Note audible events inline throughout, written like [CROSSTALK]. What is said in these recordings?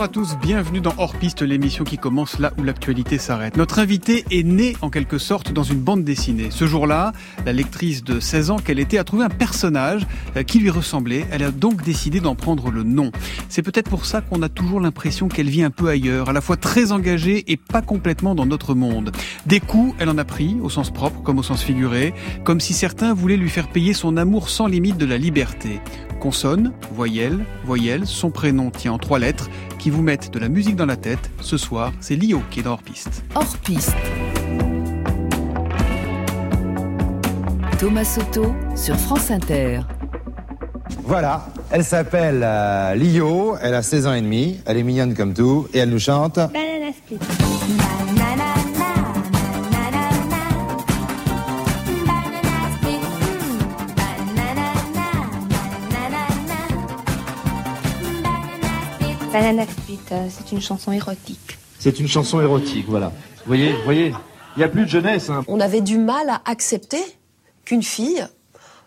Bonjour à tous, bienvenue dans Hors Piste, l'émission qui commence là où l'actualité s'arrête. Notre invitée est née en quelque sorte dans une bande dessinée. Ce jour-là, la lectrice de 16 ans qu'elle était a trouvé un personnage euh, qui lui ressemblait. Elle a donc décidé d'en prendre le nom. C'est peut-être pour ça qu'on a toujours l'impression qu'elle vit un peu ailleurs, à la fois très engagée et pas complètement dans notre monde. Des coups, elle en a pris, au sens propre comme au sens figuré, comme si certains voulaient lui faire payer son amour sans limite de la liberté. Consonne, voyelle, voyelle, son prénom tient en trois lettres qui vous mettent de la musique dans la tête. Ce soir, c'est Lio qui est dans Hors Piste. Hors Piste. Thomas Soto sur France Inter. Voilà, elle s'appelle euh, Lio, elle a 16 ans et demi, elle est mignonne comme tout, et elle nous chante... Banana split. Banana Split, euh, c'est une chanson érotique. C'est une chanson érotique, voilà. Vous voyez, vous voyez, il n'y a plus de jeunesse. Hein. On avait du mal à accepter qu'une fille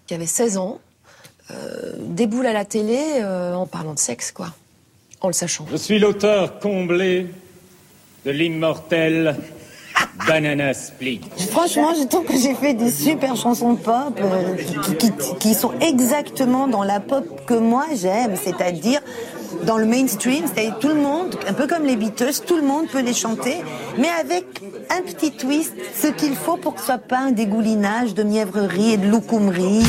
qui avait 16 ans euh, déboule à la télé euh, en parlant de sexe, quoi. En le sachant. Je suis l'auteur comblé de l'immortel Banana Split. Franchement, je trouve que j'ai fait des super chansons pop euh, qui, qui- qui sont exactement dans la pop que moi j'aime, c'est-à-dire dans le mainstream, c'est-à-dire tout le monde, un peu comme les Beatles, tout le monde peut les chanter, mais avec un petit twist, ce qu'il faut pour que ce soit pas un dégoulinage de mièvrerie et de loucoumerie.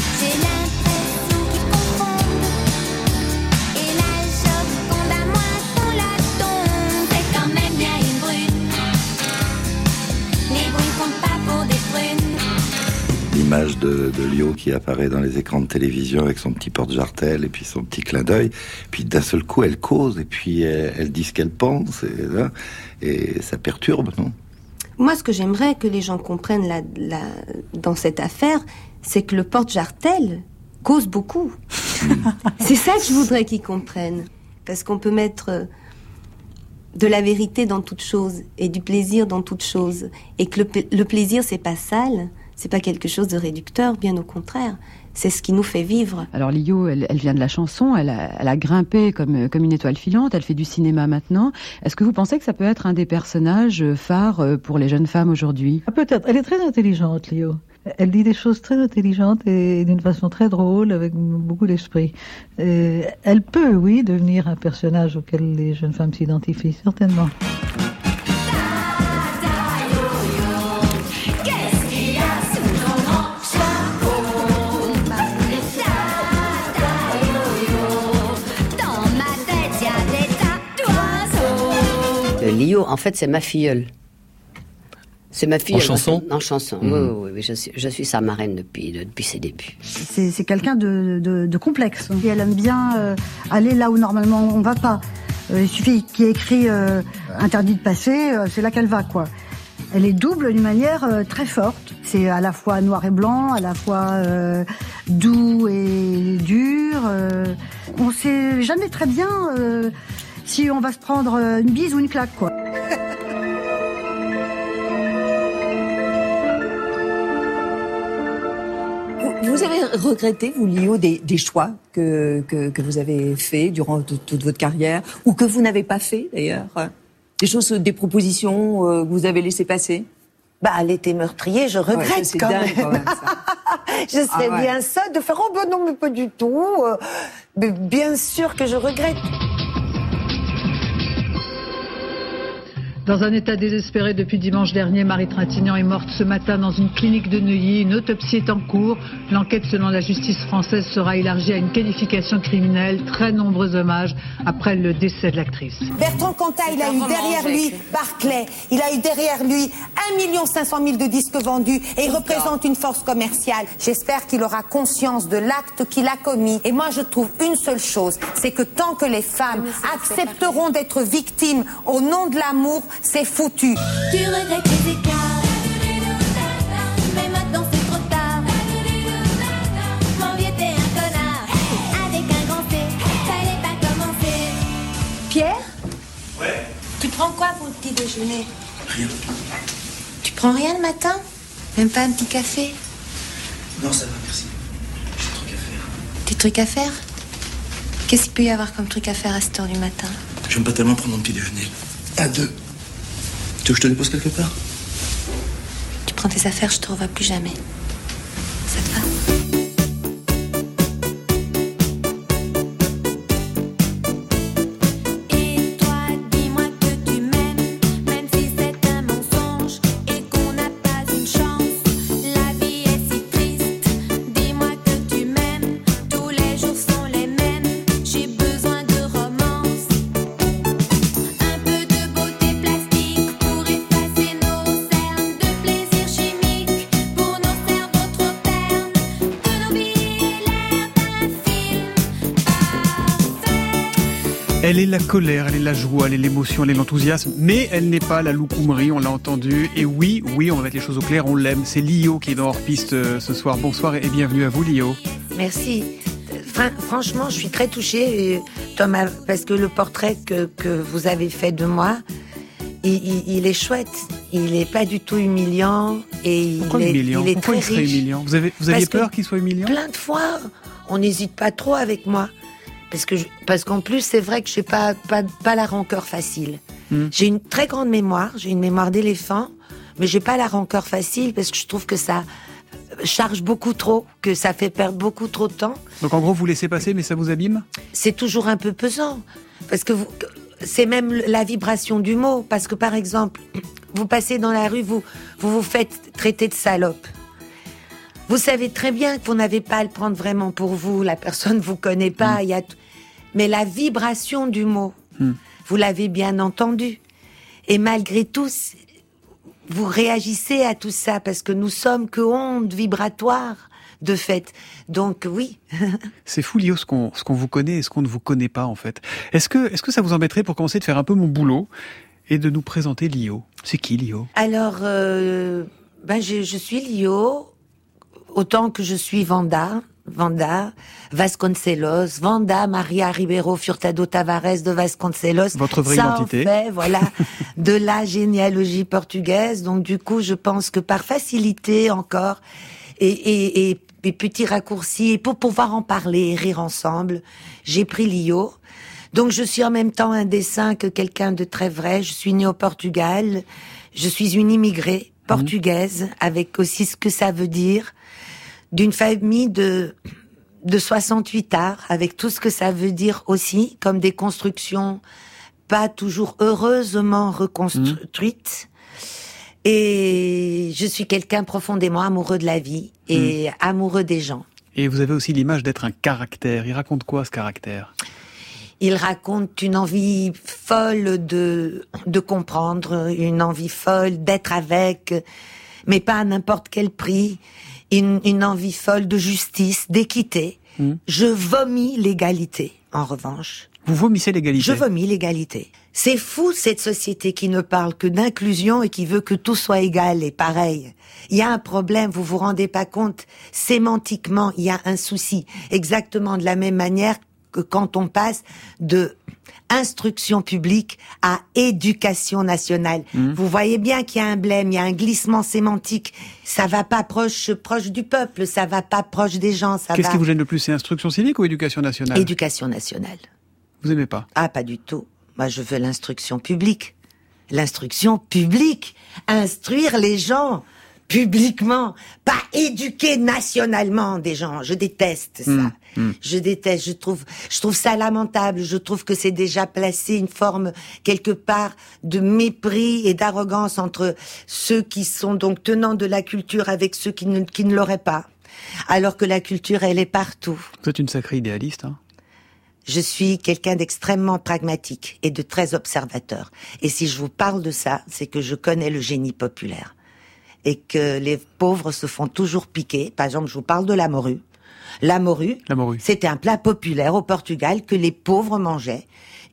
L'image de, de Lio qui apparaît dans les écrans de télévision avec son petit porte-jartel et puis son petit clin d'œil. Puis d'un seul coup, elle cause et puis elle, elle dit ce qu'elle pense et, hein, et ça perturbe, non? Moi, ce que j'aimerais que les gens comprennent là, là, dans cette affaire, c'est que le porte-jartel cause beaucoup. c'est ça que je voudrais qu'ils comprennent. Parce qu'on peut mettre euh, de la vérité dans toute chose et du plaisir dans toute chose. Et que le, le plaisir, c'est pas sale, c'est pas quelque chose de réducteur, bien au contraire. C'est ce qui nous fait vivre. Alors Lio, elle, elle vient de la chanson, elle a, elle a grimpé comme, comme une étoile filante, elle fait du cinéma maintenant. Est-ce que vous pensez que ça peut être un des personnages phares euh, pour les jeunes femmes aujourd'hui? Ah, Peut-être. Elle est très intelligente, Léo. Elle dit des choses très intelligentes et d'une façon très drôle, avec beaucoup d'esprit. Euh, Elle peut, oui, devenir un personnage auquel les jeunes femmes s'identifient, certainement. Lio, en fait, c'est ma filleule. C'est ma filleule. En chanson En chanson, Mhm. oui, oui, oui, je, suis, je suis sa marraine depuis, depuis ses débuts. C'est c'est quelqu'un de, de- de complexe. Et elle aime bien euh, aller là où normalement on va pas. Euh, il suffit qu'il y ait écrit euh, interdit de passer, euh, c'est là qu'elle va, quoi. Elle est double d'une manière euh, très forte. C'est à la fois noir et blanc, à la fois euh, doux et dur. euh. on sait jamais très bien euh, si on va se prendre euh, une bise ou une claque, quoi. Vous, avez regretté, vous, Lio, des, des choix que, que, que vous avez faits durant toute votre carrière, ou que vous n'avez pas fait, d'ailleurs Des choses, des propositions euh, que vous avez laissées passer? Bah, elle était meurtrier, je regrette c'est quand dingue, même. quand même, ça. [LAUGHS] je serais Ah ouais. bien ça de faire oh ben non mais pas du tout. euh, Mais bien sûr que je regrette. Dans un état désespéré depuis dimanche dernier, Marie Trintignant est morte ce matin dans une clinique de Neuilly. Une autopsie est en cours. L'enquête, selon la justice française, sera élargie à une qualification criminelle. Très nombreux hommages après le décès de l'actrice. Bertrand Cantat, il a eu derrière lui Barclay, il a eu derrière lui 1 500 000 de disques vendus et il représente une force commerciale. J'espère qu'il aura conscience de l'acte qu'il a commis. Et moi, je trouve une seule chose, c'est que tant que les femmes accepteront d'être victimes au nom de l'amour, c'est foutu. Tu regrettes les écarts. Mais maintenant c'est trop tard. Mon vieux t'es un connard. Avec un grand C, fallait pas commencer. Pierre Ouais, Tu prends quoi pour le petit déjeuner? Rien. Tu prends rien le matin? Même pas un petit café? Non, ça va, merci. J'ai un truc à faire. Des trucs à faire? Qu'est-ce qu'il peut y avoir comme truc à faire à cette heure du matin? J'aime pas tellement prendre mon petit déjeuner. À deux. Tu veux que je te dépose quelque part? Tu prends tes affaires, je te revois plus jamais. La colère, elle est la joie, elle est l'émotion, elle est l'enthousiasme, mais elle n'est pas la loucoumerie, on l'a entendu. Et oui, oui, on va mettre les choses au clair, on l'aime. C'est Lio qui est dans hors-piste euh, ce soir. Bonsoir et bienvenue à vous, Lio. Merci. Fran- franchement, je suis très touchée, euh, Thomas, parce que le portrait que, que vous avez fait de moi, il, il- il est chouette. Il n'est pas du tout humiliant et il Pourquoi est, humiliant il est Pourquoi très il serait riche. humiliant? Vous, avez, vous aviez peur qu'il soit humiliant? Plein de fois, on n'hésite pas trop avec moi. Parce que je- parce qu'en plus, c'est vrai que je n'ai pas, pas, pas la rancœur facile. Hmm. J'ai une très grande mémoire, j'ai une mémoire d'éléphant, mais j'ai pas la rancœur facile parce que je trouve que ça charge beaucoup trop, que ça fait perdre beaucoup trop de temps. Donc en gros, vous laissez passer, mais ça vous abîme? C'est toujours un peu pesant parce que vous- c'est même la vibration du mot. Parce que par exemple, [CLEARS THROAT] vous passez dans la rue, vous vous, vous faites traiter de salope. Vous savez très bien que vous n'avez pas à le prendre vraiment pour vous. La personne vous connaît pas. Il y a t- mais la vibration du mot, vous l'avez bien entendu. Et malgré tout, vous réagissez à tout ça parce que nous sommes que ondes vibratoires de fait. Donc oui. [LAUGHS] C'est fou, Lio, ce qu'on qu'on vous connaît et ce qu'on ne vous connaît pas, en fait. Est-ce que, est que ça vous embêterait pour commencer de faire un peu mon boulot et de nous présenter Lio? C'est qui, Lio? Alors, euh, ben je, je suis Lio, autant que je suis Vanda, Vanda, Vasconcelos, Vanda Maria Ribeiro Furtado Tavares de Vasconcelos. Votre vraie Ça en identité. fait, voilà, [LAUGHS] de la généalogie portugaise. Donc du coup, je pense que par facilité encore, et, et, et, et petits raccourcis, et pour pouvoir en parler et rire ensemble, j'ai pris Lio. Donc je suis en même temps un dessin que quelqu'un de très vrai. Je suis née au Portugal. Je suis une immigrée portugaise avec aussi ce que ça veut dire d'une famille de de 68 arts avec tout ce que ça veut dire aussi comme des constructions pas toujours heureusement reconstruites. Et je suis quelqu'un profondément amoureux de la vie et amoureux des gens. Et vous avez aussi l'image d'être un caractère. Il raconte quoi, ce caractère? Il raconte une envie folle de, de comprendre, une envie folle d'être avec, mais pas à n'importe quel prix, une, une envie folle de justice, d'équité. Je vomis l'égalité, en revanche. Vous vomissez l'égalité Je vomis l'égalité. C'est fou cette société qui ne parle que d'inclusion et qui veut que tout soit égal et pareil. Il y a un problème, vous vous rendez pas compte. Sémantiquement, il y a un souci. Exactement de la même manière que quand on passe de instruction publique à éducation nationale. Vous voyez bien qu'il y a un blême, il y a un glissement sémantique. Ça va pas proche, proche du peuple, ça va pas proche des gens, ça Qu'est-ce va. qui vous gêne le plus C'est instruction civique ou éducation nationale? Éducation nationale. Vous aimez pas? Ah, pas du tout. Moi, je veux l'instruction publique. L'instruction publique. Instruire les gens publiquement, pas éduquer nationalement des gens. Je déteste ça. Hmm, hmm. Je déteste. Je trouve, je trouve ça lamentable. Je trouve que c'est déjà placé une forme quelque part de mépris et d'arrogance entre ceux qui sont donc tenants de la culture avec ceux qui ne, qui ne l'auraient pas. Alors que la culture, elle est partout. Vous êtes une sacrée idéaliste. Hein Je suis quelqu'un d'extrêmement pragmatique et de très observateur. Et si je vous parle de ça, c'est que je connais le génie populaire. Et que les pauvres se font toujours piquer. Par exemple, je vous parle de la morue. La morue, La morue. c'était un plat populaire au Portugal que les pauvres mangeaient.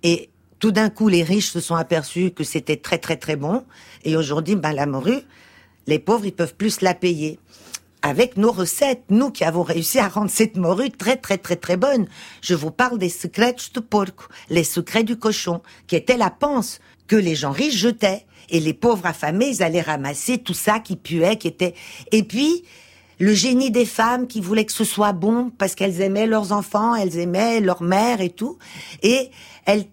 Et tout d'un coup, les riches se sont aperçus que c'était très très très bon. Et aujourd'hui, ben, la morue, les pauvres, ils peuvent plus la payer. Avec nos recettes, nous qui avons réussi à rendre cette morue très très très très bonne. Je vous parle des secrets de porco, les secrets du cochon, qui étaient la panse que les gens riches jetaient. Et les pauvres affamés, ils allaient ramasser tout ça qui puait, qui était... Et puis, le génie des femmes qui voulaient que ce soit bon parce qu'elles aimaient leurs enfants, elles aimaient leur mère et tout. Et elles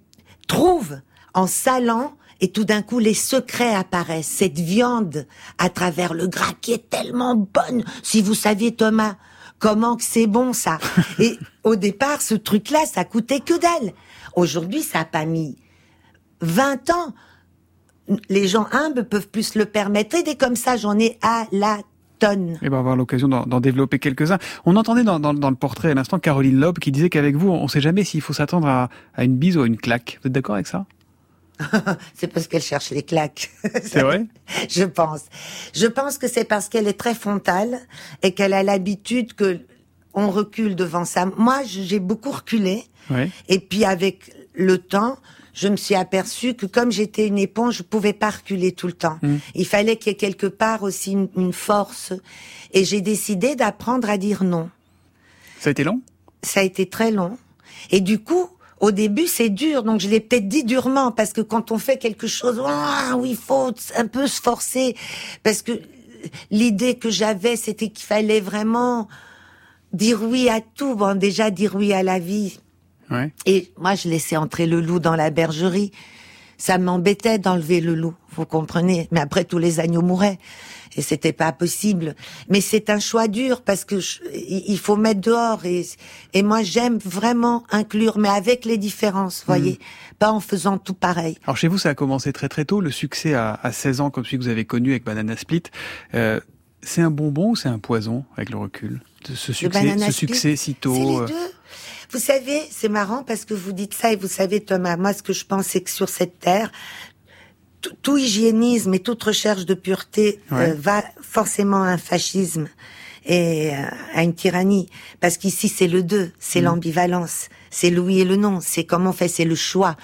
trouve en salant et tout d'un coup les secrets apparaissent. Cette viande à travers le gras qui est tellement bonne. Si vous saviez Thomas, comment que c'est bon ça. [LAUGHS] Et au départ, ce truc-là, ça coûtait que dalle. Aujourd'hui, ça a pas mis 20 ans. Les gens humbles peuvent plus se le permettre. Et des comme ça, j'en ai à la tonne. Et ben, on va avoir l'occasion d'en développer quelques-uns. On entendait dans, dans- dans le portrait à l'instant Caroline Loeb qui disait qu'avec vous, on ne sait jamais s'il faut s'attendre à, à une bise ou à une claque. Vous êtes d'accord avec ça? [LAUGHS] C'est parce qu'elle cherche les claques. C'est vrai? [LAUGHS] Je pense. Je pense que c'est parce qu'elle est très frontale et qu'elle a l'habitude que on recule devant ça. Moi, j'ai beaucoup reculé. Ouais. Et puis avec le temps, je me suis aperçue que comme j'étais une éponge, je pouvais pas reculer tout le temps. Mm. Il fallait qu'il y ait quelque part aussi une, une force. Et j'ai décidé d'apprendre à dire non. Ça a été long? Ça a été très long. Et du coup, au début, c'est dur. Donc, je l'ai peut-être dit durement parce que quand on fait quelque chose, ah, oui, il faut un peu se forcer. Parce que l'idée que j'avais, c'était qu'il fallait vraiment dire oui à tout. Bon, déjà, dire oui à la vie. Ouais. Et moi, je laissais entrer le loup dans la bergerie. Ça m'embêtait d'enlever le loup, vous comprenez. Mais après, tous les agneaux mouraient. Et c'était pas possible. Mais c'est un choix dur parce que je- il faut mettre dehors. Et, et moi, j'aime vraiment inclure, mais avec les différences, voyez. Pas en faisant tout pareil. Alors chez vous, ça a commencé très très tôt. Le succès à, à 16 ans, comme celui que vous avez connu avec Banana Split, euh, c'est un bonbon ou c'est un poison avec le recul? Ce- succès, ce succès si tôt. Vous savez, c'est marrant parce que vous dites ça et vous savez, Thomas, moi, ce que je pense, c'est que sur cette terre, tout, hygiénisme et toute recherche de pureté Ouais. euh, va forcément à un fascisme et euh, à une tyrannie. Parce qu'ici, c'est le deux, c'est Mm. l'ambivalence, c'est le oui et le non, c'est comment on fait, c'est le choix.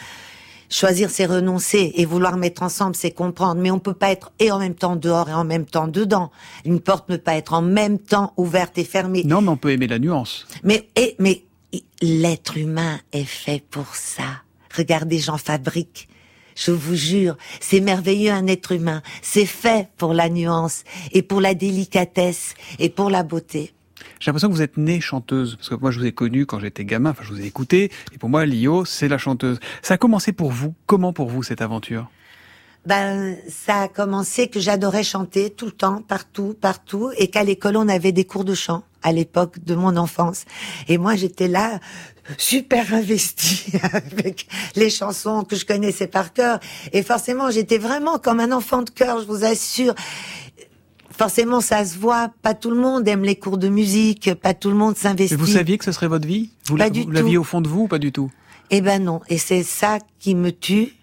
Choisir, c'est renoncer et vouloir mettre ensemble, c'est comprendre. Mais on peut pas être et en même temps dehors et en même temps dedans. Une porte ne peut pas être en même temps ouverte et fermée. Non, mais on peut aimer la nuance. Mais, et, mais l'être humain est fait pour ça. Regardez, j'en fabrique. Je vous jure, c'est merveilleux un être humain. C'est fait pour la nuance et pour la délicatesse et pour la beauté. J'ai l'impression que vous êtes née chanteuse, parce que moi je vous ai connue quand j'étais gamin, enfin je vous ai écouté, et pour moi Lio, c'est la chanteuse. Ça a commencé pour vous, comment pour vous cette aventure? Ben, ça a commencé que j'adorais chanter tout le temps, partout, partout, et qu'à l'école on avait des cours de chant à l'époque de mon enfance. Et moi j'étais là, super investie [LAUGHS] avec les chansons que je connaissais par cœur. Et forcément j'étais vraiment comme un enfant de cœur, je vous assure. Forcément, ça se voit. Pas tout le monde aime les cours de musique. Pas tout le monde s'investit. vous saviez que ce serait votre vie? Vous l'aviez au fond de vous ou pas du tout? Eh ben non. Et c'est ça qui me tue.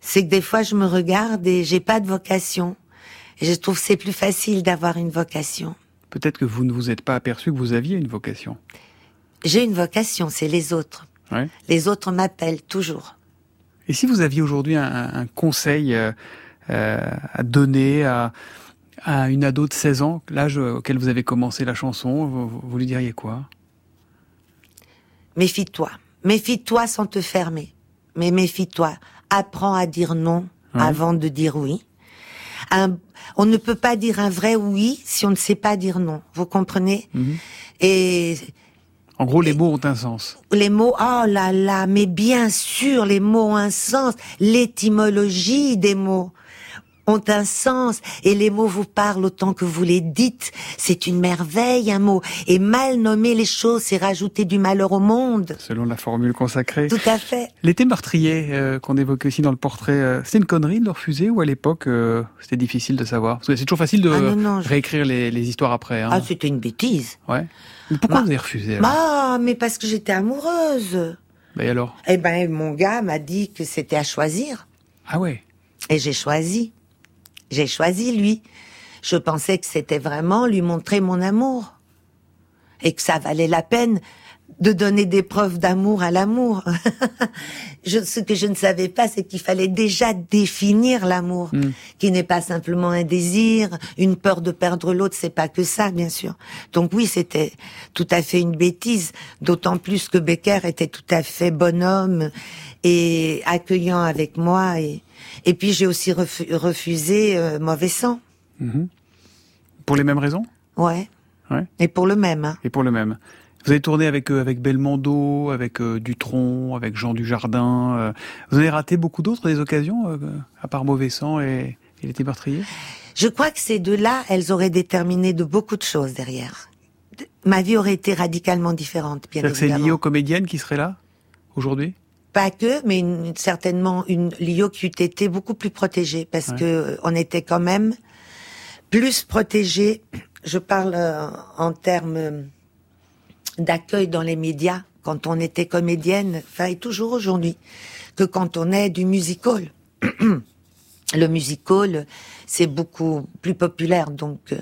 C'est que des fois, je me regarde et j'ai pas de vocation. Et je trouve que c'est plus facile d'avoir une vocation. Peut-être que vous ne vous êtes pas aperçu que vous aviez une vocation. J'ai une vocation, c'est les autres. Ouais. Les autres m'appellent toujours. Et si vous aviez aujourd'hui un, un conseil euh, euh, à donner à, à une ado de 16 ans, l'âge auquel vous avez commencé la chanson, vous, vous- vous lui diriez quoi? Méfie-toi. Méfie-toi sans te fermer. Mais méfie-toi. Apprends à dire non Ouais. avant de dire oui. Un- on ne peut pas dire un vrai oui si on ne sait pas dire non. Vous comprenez Mhm. Et En gros, les mots ont un sens. les mots, oh là là, mais bien sûr, les mots ont un sens. L'étymologie des mots ont un sens et les mots vous parlent autant que vous les dites. C'est une merveille, un mot. Et mal nommer les choses, c'est rajouter du malheur au monde. Selon la formule consacrée. Tout à fait. L'été meurtrier euh, qu'on évoquait aussi dans le portrait, euh, c'était une connerie de le refuser ou à l'époque euh, c'était difficile de savoir? Parce que c'est toujours facile de Ah non, non, je- réécrire les, les histoires après. Hein. Ah, c'était une bêtise. ouais. Mais pourquoi Bah- vous avez refusé alors? Ah, mais parce que j'étais amoureuse. Bah, et alors? Eh ben, mon gars m'a dit que c'était à choisir. Ah ouais? Et j'ai choisi. J'ai choisi lui. Je pensais que c'était vraiment lui montrer mon amour. Et que ça valait la peine de donner des preuves d'amour à l'amour. [LAUGHS] je, ce que je ne savais pas, c'est qu'il fallait déjà définir l'amour, Hmm. qui n'est pas simplement un désir, une peur de perdre l'autre, c'est pas que ça, bien sûr. Donc oui, c'était tout à fait une bêtise, d'autant plus que Becker était tout à fait bonhomme et accueillant avec moi. Et, et puis j'ai aussi refu- refusé euh, Mauvais sang, Mhm. Pour les mêmes raisons? Ouais. Ouais. Et pour le même. Hein. Et pour le même. Vous avez tourné avec euh, avec Belmondo, avec euh, Dutronc, avec Jean Dujardin. euh, vous avez raté beaucoup d'autres des occasions, euh, à part Mauvais Sang et, et l'été meurtrier Je crois que ces deux-là, elles auraient déterminé de beaucoup de choses derrière. Ma vie aurait été radicalement différente, bien c'est évidemment. lié aux comédiennes qui seraient là aujourd'hui? Pas que, mais une- certainement une Lio qui eût été beaucoup plus protégée parce Ouais. que on était quand même plus protégée. Je parle en termes d'accueil dans les médias quand on était comédienne, enfin et toujours aujourd'hui, que quand on est du musical. [CLEARS THROAT] Le musical, c'est beaucoup plus populaire, donc euh,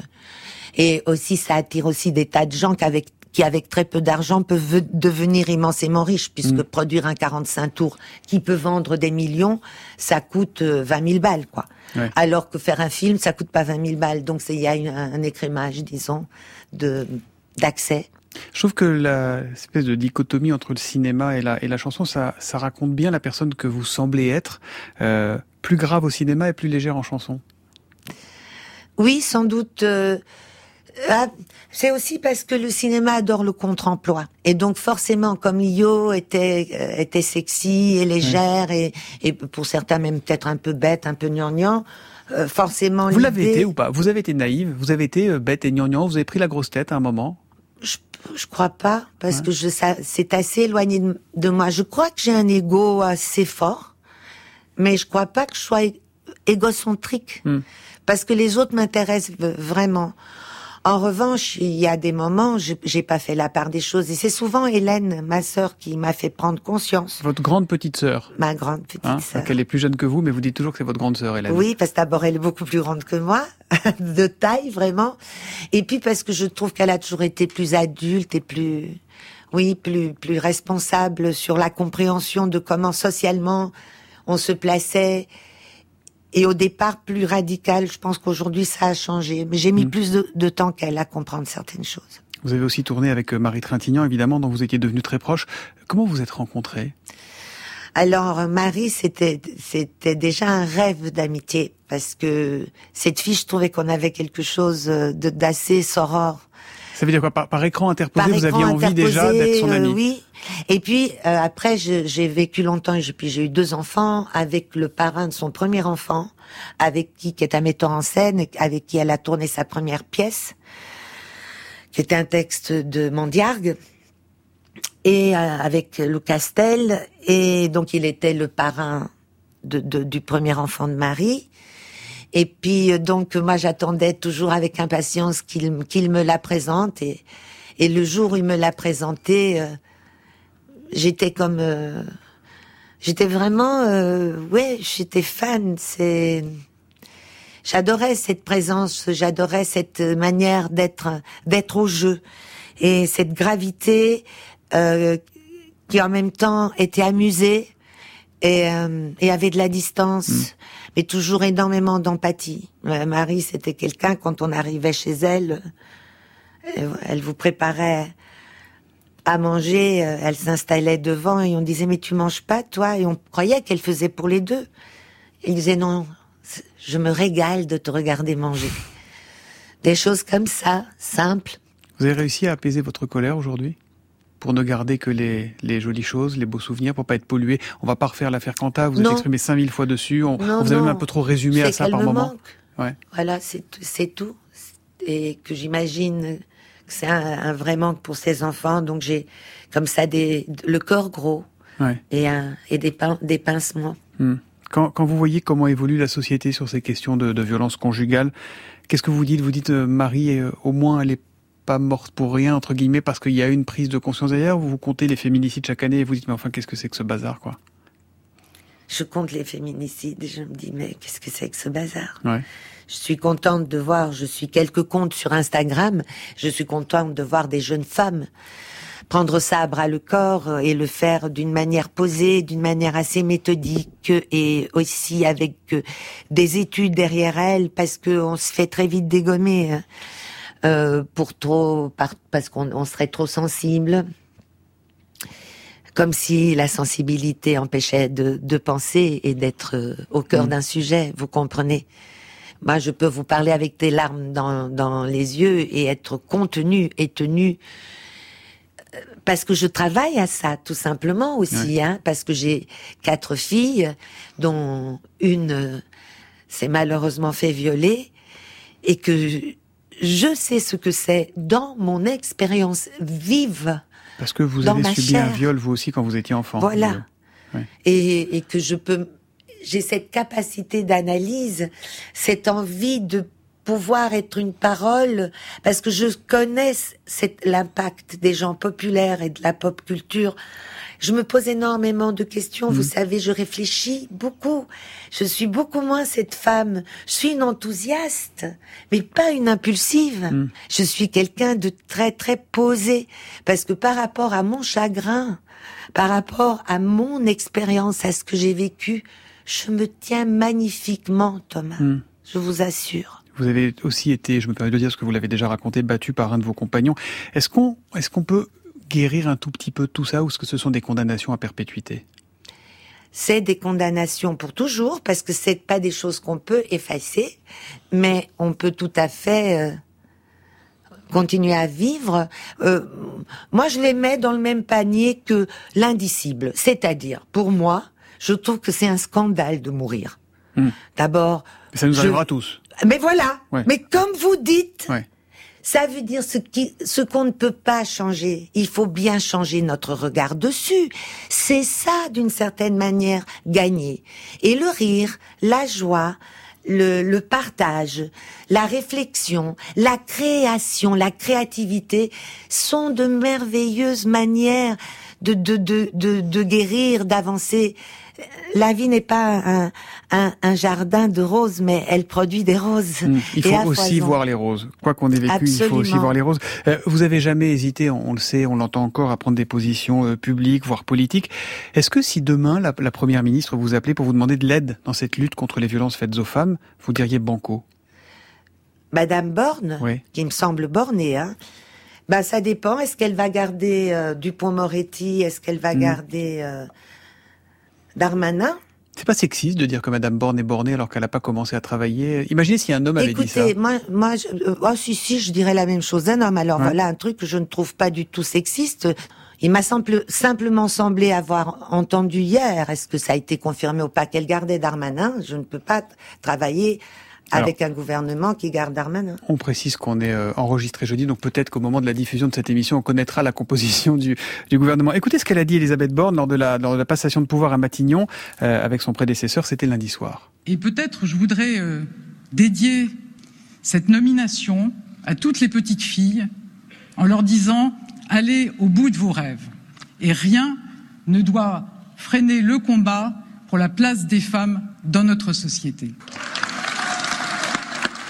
et aussi ça attire aussi des tas de gens qui avec qui avec très peu d'argent peuvent ve- devenir immensément riches, puisque produire un 45 tours qui peut vendre des millions, ça coûte euh, 20 000 balles, quoi. Ouais. Alors que faire un film, ça coûte pas 20 000 balles, donc c'est- il y a une- un écrémage, disons, de d'accès. Je trouve que la espèce de dichotomie entre le cinéma et la, et la chanson, ça, ça raconte bien la personne que vous semblez être, euh, plus grave au cinéma et plus légère en chanson. Oui, sans doute. euh, ah, c'est aussi parce que le cinéma adore le contre-emploi. Et donc forcément, comme Lio était euh, était sexy et légère et, et pour certains même peut-être un peu bête, un peu gnangnan, forcément Vous l'avez été ou pas? Vous avez été naïve, vous avez été bête et gnangnan, vous avez pris la grosse tête à un moment Je crois pas, parce que je, ça, c'est assez éloigné de, de moi. Je crois que j'ai un ego assez fort, mais je crois pas que je sois égocentrique, parce que les autres m'intéressent vraiment. En revanche, il y a des moments, je- j'ai pas fait la part des choses, et c'est souvent Hélène, ma sœur, qui m'a fait prendre conscience. Votre grande petite sœur. Ma grande petite Hein, sœur. qu'elle est plus jeune que vous, mais vous dites toujours que c'est votre grande sœur, Hélène. Oui, parce que d'abord elle est beaucoup plus grande que moi, [LAUGHS] de taille vraiment, et puis parce que je trouve qu'elle a toujours été plus adulte et plus, oui, plus plus responsable sur la compréhension de comment socialement on se plaçait. Et au départ plus radicale, je pense qu'aujourd'hui ça a changé. Mais j'ai mis plus de, de temps qu'elle à comprendre certaines choses. Vous avez aussi tourné avec euh, Marie Trintignant, évidemment, dont vous étiez devenu très proche. Comment vous êtes rencontrés? Alors euh, Marie, c'était c'était déjà un rêve d'amitié parce que cette fille, je trouvais qu'on avait quelque chose euh, de d'assez sorore. Ça veut dire quoi? Par, par écran interposé, Par vous aviez envie déjà d'être son euh, ami? oui. Et puis euh, après, j'ai vécu longtemps et puis j'ai eu deux enfants avec le parrain de son premier enfant, avec qui qui est un metteur en scène, avec qui elle a tourné sa première pièce, qui était un texte de Mandiargue, et euh, avec Lou Castel, et donc il était le parrain de, de- du premier enfant de Marie. Et puis euh, donc moi j'attendais toujours avec impatience qu'il qu'il me la présente. Et et le jour où il me l'a présenté, euh, j'étais comme euh, j'étais vraiment euh, ouais j'étais fan. C'est j'adorais cette présence j'adorais cette manière d'être d'être au jeu. Et cette gravité qui en même temps était amusée et, euh, et avait de la distance, mais toujours énormément d'empathie. Marie, c'était quelqu'un, quand on arrivait chez elle, elle vous préparait à manger, euh, elle s'installait devant et on disait, mais tu manges pas, toi? Et on croyait qu'elle faisait pour les deux. Et il disait, non, je me régale de te regarder manger. Des choses comme ça, simples. Vous avez réussi à apaiser votre colère aujourd'hui? Pour ne garder que les, les jolies choses, les beaux souvenirs, pour pas être pollué. On va pas refaire l'affaire Quanta, vous êtes Non. exprimé 5000 fois dessus, on, Non, vous non. même un peu trop résumé à ça par me moment. Ouais. Voilà, c'est tout- c'est tout. Et que j'imagine que c'est un, un vrai manque pour ses enfants. Donc j'ai comme ça des, le corps gros Ouais. et, un, et des, pin- des pincements. Hmm. Quand, quand vous voyez comment évolue la société sur ces questions de, de violence conjugale, qu'est-ce que vous dites? Vous dites euh, Marie, euh, au moins elle est pas morte pour rien entre guillemets parce qu'il y a une prise de conscience derrière. Vous vous comptez les féminicides chaque année et vous dites mais enfin qu'est-ce que c'est que ce bazar quoi? Je compte les féminicides et je me dis, mais qu'est-ce que c'est que ce bazar? Ouais. Je suis contente de voir, je suis quelques comptes sur Instagram, je suis contente de voir des jeunes femmes prendre ça à bras le corps et le faire d'une manière posée, d'une manière assez méthodique et aussi avec euh, des études derrière elles parce que on se fait très vite dégommer hein, euh, pour trop par- parce qu'on on serait trop sensible. Comme si la sensibilité empêchait de, de penser et d'être euh, au cœur d'un sujet, vous comprenez? Moi, je peux vous parler avec des larmes dans, dans les yeux et être contenu et tenu parce que je travaille à ça, tout simplement aussi, hein, parce que j'ai quatre filles, dont une euh, s'est malheureusement fait violer, et que je- sais ce que c'est dans mon expérience vive. Parce que vous avez subi un chair. viol vous aussi quand vous étiez enfant. Voilà. Et, et que je peux, j'ai cette capacité d'analyse, cette envie de pouvoir être une parole, parce que je connais l'impact des gens populaires et de la pop culture. Je me pose énormément de questions. Vous savez, je réfléchis beaucoup. Je suis beaucoup moins cette femme. Je suis une enthousiaste, mais pas une impulsive. Je suis quelqu'un de très très posé, parce que par rapport à mon chagrin, par rapport à mon expérience, à ce que j'ai vécu, je me tiens magnifiquement, Thomas. Hmm. Je vous assure. Vous avez aussi été, je me permets de dire, parce que vous l'avez déjà raconté, battu par un de vos compagnons. Est-ce qu'on, est-ce qu'on peut guérir un tout petit peu tout ça, ou est-ce que ce sont des condamnations à perpétuité? C'est des condamnations pour toujours, parce que c'est pas des choses qu'on peut effacer, mais on peut tout à fait euh, continuer à vivre. Euh, moi, je les mets dans le même panier que l'indicible. C'est-à-dire, pour moi, je trouve que c'est un scandale de mourir. Hmm. D'abord. Ça nous je- arrivera tous. Mais voilà. Ouais. Mais comme vous dites, Ouais. Ça veut dire ce qui, ce qu'on ne peut pas changer. Il faut bien changer notre regard dessus. C'est ça, d'une certaine manière, gagner. Et le rire, la joie, le, le partage, la réflexion, la création, la créativité sont de merveilleuses manières de, de, de, de, de guérir, d'avancer. La vie n'est pas un, un, un jardin de roses, mais elle produit des roses. Hmm. Il faut aussi voir les roses. Quoi qu'on ait vécu, il faut aussi voir les roses. Euh, vous avez jamais hésité, on, on le sait, on l'entend encore, à prendre des positions euh, publiques, voire politiques. Est-ce que si demain la, la première ministre vous appelait pour vous demander de l'aide dans cette lutte contre les violences faites aux femmes, vous diriez banco? Madame Borne, Oui. qui me semble bornée, hein, ben ça dépend. Est-ce qu'elle va garder euh, Dupont-Moretti? Est-ce qu'elle va Mm. garder euh, Darmanin C'est pas sexiste de dire que Madame Borne est bornée alors qu'elle n'a pas commencé à travailler. Imaginez si un homme avait dit ça. Écoutez, moi, moi, je, euh, oh, si, si, je dirais la même chose d'un homme. Alors Ouais. voilà un truc que je ne trouve pas du tout sexiste. Il m'a simple- simplement semblé avoir entendu hier, est-ce que ça a été confirmé ou pas, qu'elle gardait Darmanin? Je ne peux pas travailler avec un gouvernement qui garde Darmanin. On précise qu'on est euh, enregistré jeudi, donc peut-être qu'au moment de la diffusion de cette émission, on connaîtra la composition du, du gouvernement. Écoutez ce qu'elle a dit Elisabeth Borne lors de la, lors de la passation de pouvoir à Matignon euh, avec son prédécesseur, c'était lundi soir. Et peut-être je voudrais euh, dédier cette nomination à toutes les petites filles en leur disant allez au bout de vos rêves. Et rien ne doit freiner le combat pour la place des femmes dans notre société.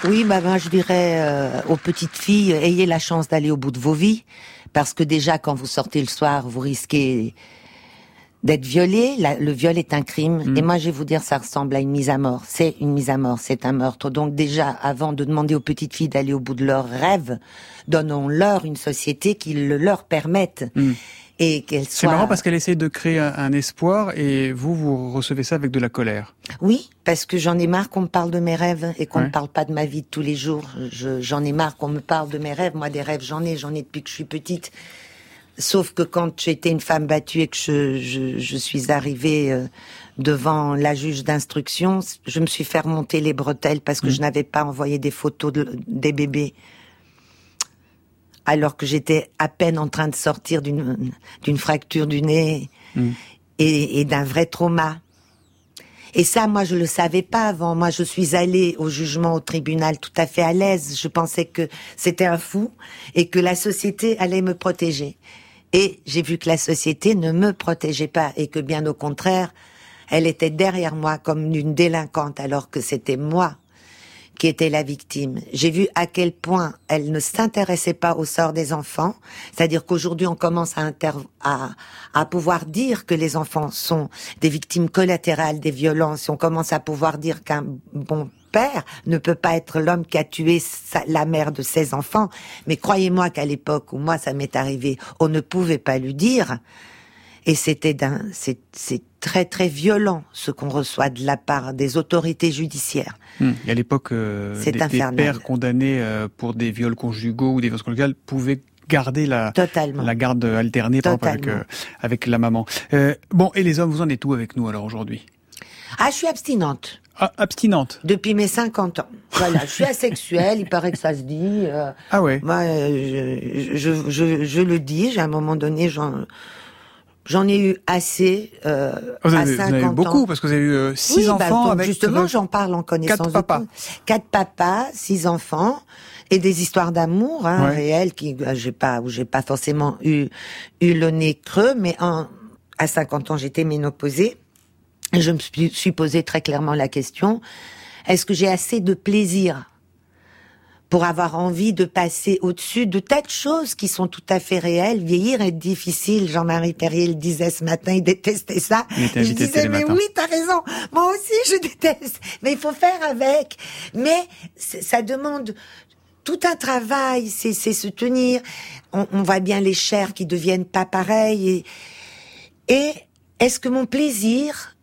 Oui, bah, moi, je dirais euh, aux petites filles, ayez la chance d'aller au bout de vos vies, parce que déjà, quand vous sortez le soir, vous risquez d'être violé. La- le viol est un crime. Et moi, je vais vous dire, ça ressemble à une mise à mort. C'est une mise à mort, c'est un meurtre. Donc déjà, avant de demander aux petites filles d'aller au bout de leurs rêves, donnons-leur une société qui le leur permette. Et qu'elles C'est soient... marrant parce qu'elle essaie de créer un, un espoir et vous, vous recevez ça avec de la colère. Oui, parce que j'en ai marre qu'on me parle de mes rêves et qu'on Ouais. ne parle pas de ma vie de tous les jours. Je- J'en ai marre qu'on me parle de mes rêves. Moi, des rêves, j'en ai, j'en ai depuis que je suis petite. Sauf que quand j'étais une femme battue et que je, je, je suis arrivée euh, devant la juge d'instruction, je me suis fait remonter les bretelles parce que je n'avais pas envoyé des photos de- des bébés. Alors que j'étais à peine en train de sortir d'une d'une fracture du nez et, et d'un vrai trauma. Et ça, moi, je le savais pas avant. Moi, je suis allée au jugement au tribunal tout à fait à l'aise. Je pensais que c'était un fou et que la société allait me protéger. Et j'ai vu que la société ne me protégeait pas et que bien au contraire, elle était derrière moi comme une délinquante alors que c'était moi qui était la victime. J'ai vu à quel point elle ne s'intéressait pas au sort des enfants. C'est-à-dire qu'aujourd'hui, on commence à, inter- à, à pouvoir dire que les enfants sont des victimes collatérales des violences. On commence à pouvoir dire qu'un bon père ne peut pas être l'homme qui a tué sa- la mère de ses enfants. Mais croyez-moi qu'à l'époque où moi ça m'est arrivé, on ne pouvait pas lui dire. Et c'était d'un, c'est, c'est très très violent ce qu'on reçoit de la part des autorités judiciaires. Hmm. Et à l'époque, euh, C'est des, pères condamnés euh, pour des viols conjugaux ou des violences conjugales pouvaient garder la, la garde alternée par avec, euh, avec la maman. Euh, bon, et les hommes, vous en êtes où avec nous alors aujourd'hui? Ah, je suis abstinente. Ah, abstinente Depuis mes 50 ans. Voilà, je suis asexuelle, il paraît que ça se dit. euh, Ah ouais Moi, euh, je, je, je, je le dis, j'ai à un moment donné, j'en, j'en ai eu assez euh, Vous avez, vous 50 en avez eu ans. beaucoup parce que vous avez eu euh, six Oui, bah, enfants donc, avec justement, euh, j'en parle en connaissance quatre de papas. cause. Quatre papas, six enfants et des histoires d'amour hein, Ouais. réelles qui euh, j'ai pas où j'ai pas forcément eu eu le nez creux, mais en, à 50 ans j'étais ménopausée et je me suis, suis posé très clairement la question est-ce que j'ai assez de plaisir pour avoir envie de passer au-dessus de tas de choses qui sont tout à fait réelles. Vieillir est difficile. Jean-Marie Perrier le disait ce matin, il détestait ça. Il disais, Télé mais oui, t'as raison. Moi aussi, je déteste. Mais il faut faire avec. Mais ça demande tout un travail, c'est c'est se tenir. On, on voit bien les chairs qui deviennent pas pareilles. Et, et est-ce que mon plaisir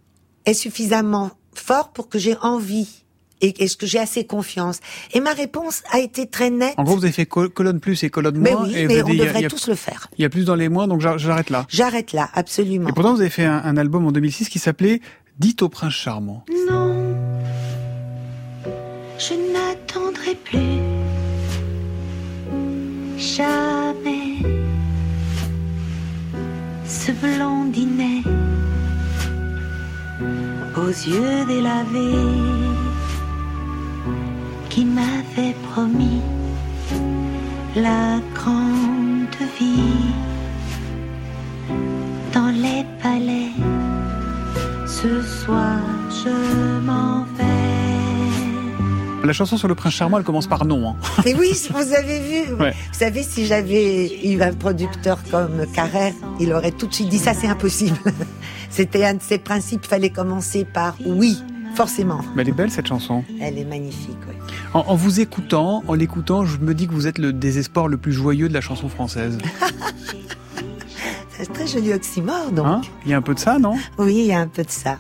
est suffisamment fort pour que j'ai envie et est-ce que j'ai assez confiance Et ma réponse a été très nette. En gros, vous avez fait col- colonne plus et colonne Mais moins. oui, et mais avez on dit, il y a- devrait il y a- tous le faire. Il y a plus dans les moins, donc j'ar- j'arrête là. J'arrête là, absolument. Et pourtant, vous avez fait un, un album en 2006 qui s'appelait Dites au prince charmant. Non, je n'attendrai plus jamais ce blondinet aux yeux délavés qui m'avait promis la grande vie dans les palais. Ce soir, je m'en vais. La chanson sur le prince charmant, elle commence par non. hein. Et oui, vous avez vu. [LAUGHS] Ouais. Vous savez, si j'avais eu un producteur comme Carrère, il aurait tout de suite dit ça, c'est impossible. [LAUGHS] C'était un de ses principes. Il fallait commencer par oui, forcément. Mais elle est belle cette chanson. Elle est magnifique. ouais. En, en vous écoutant, en l'écoutant, je me dis que vous êtes le désespoir le plus joyeux de la chanson française. [LAUGHS] C'est un très joli oxymore, donc. Hein? Il y a un peu de ça, non? Oui, il y a un peu de ça.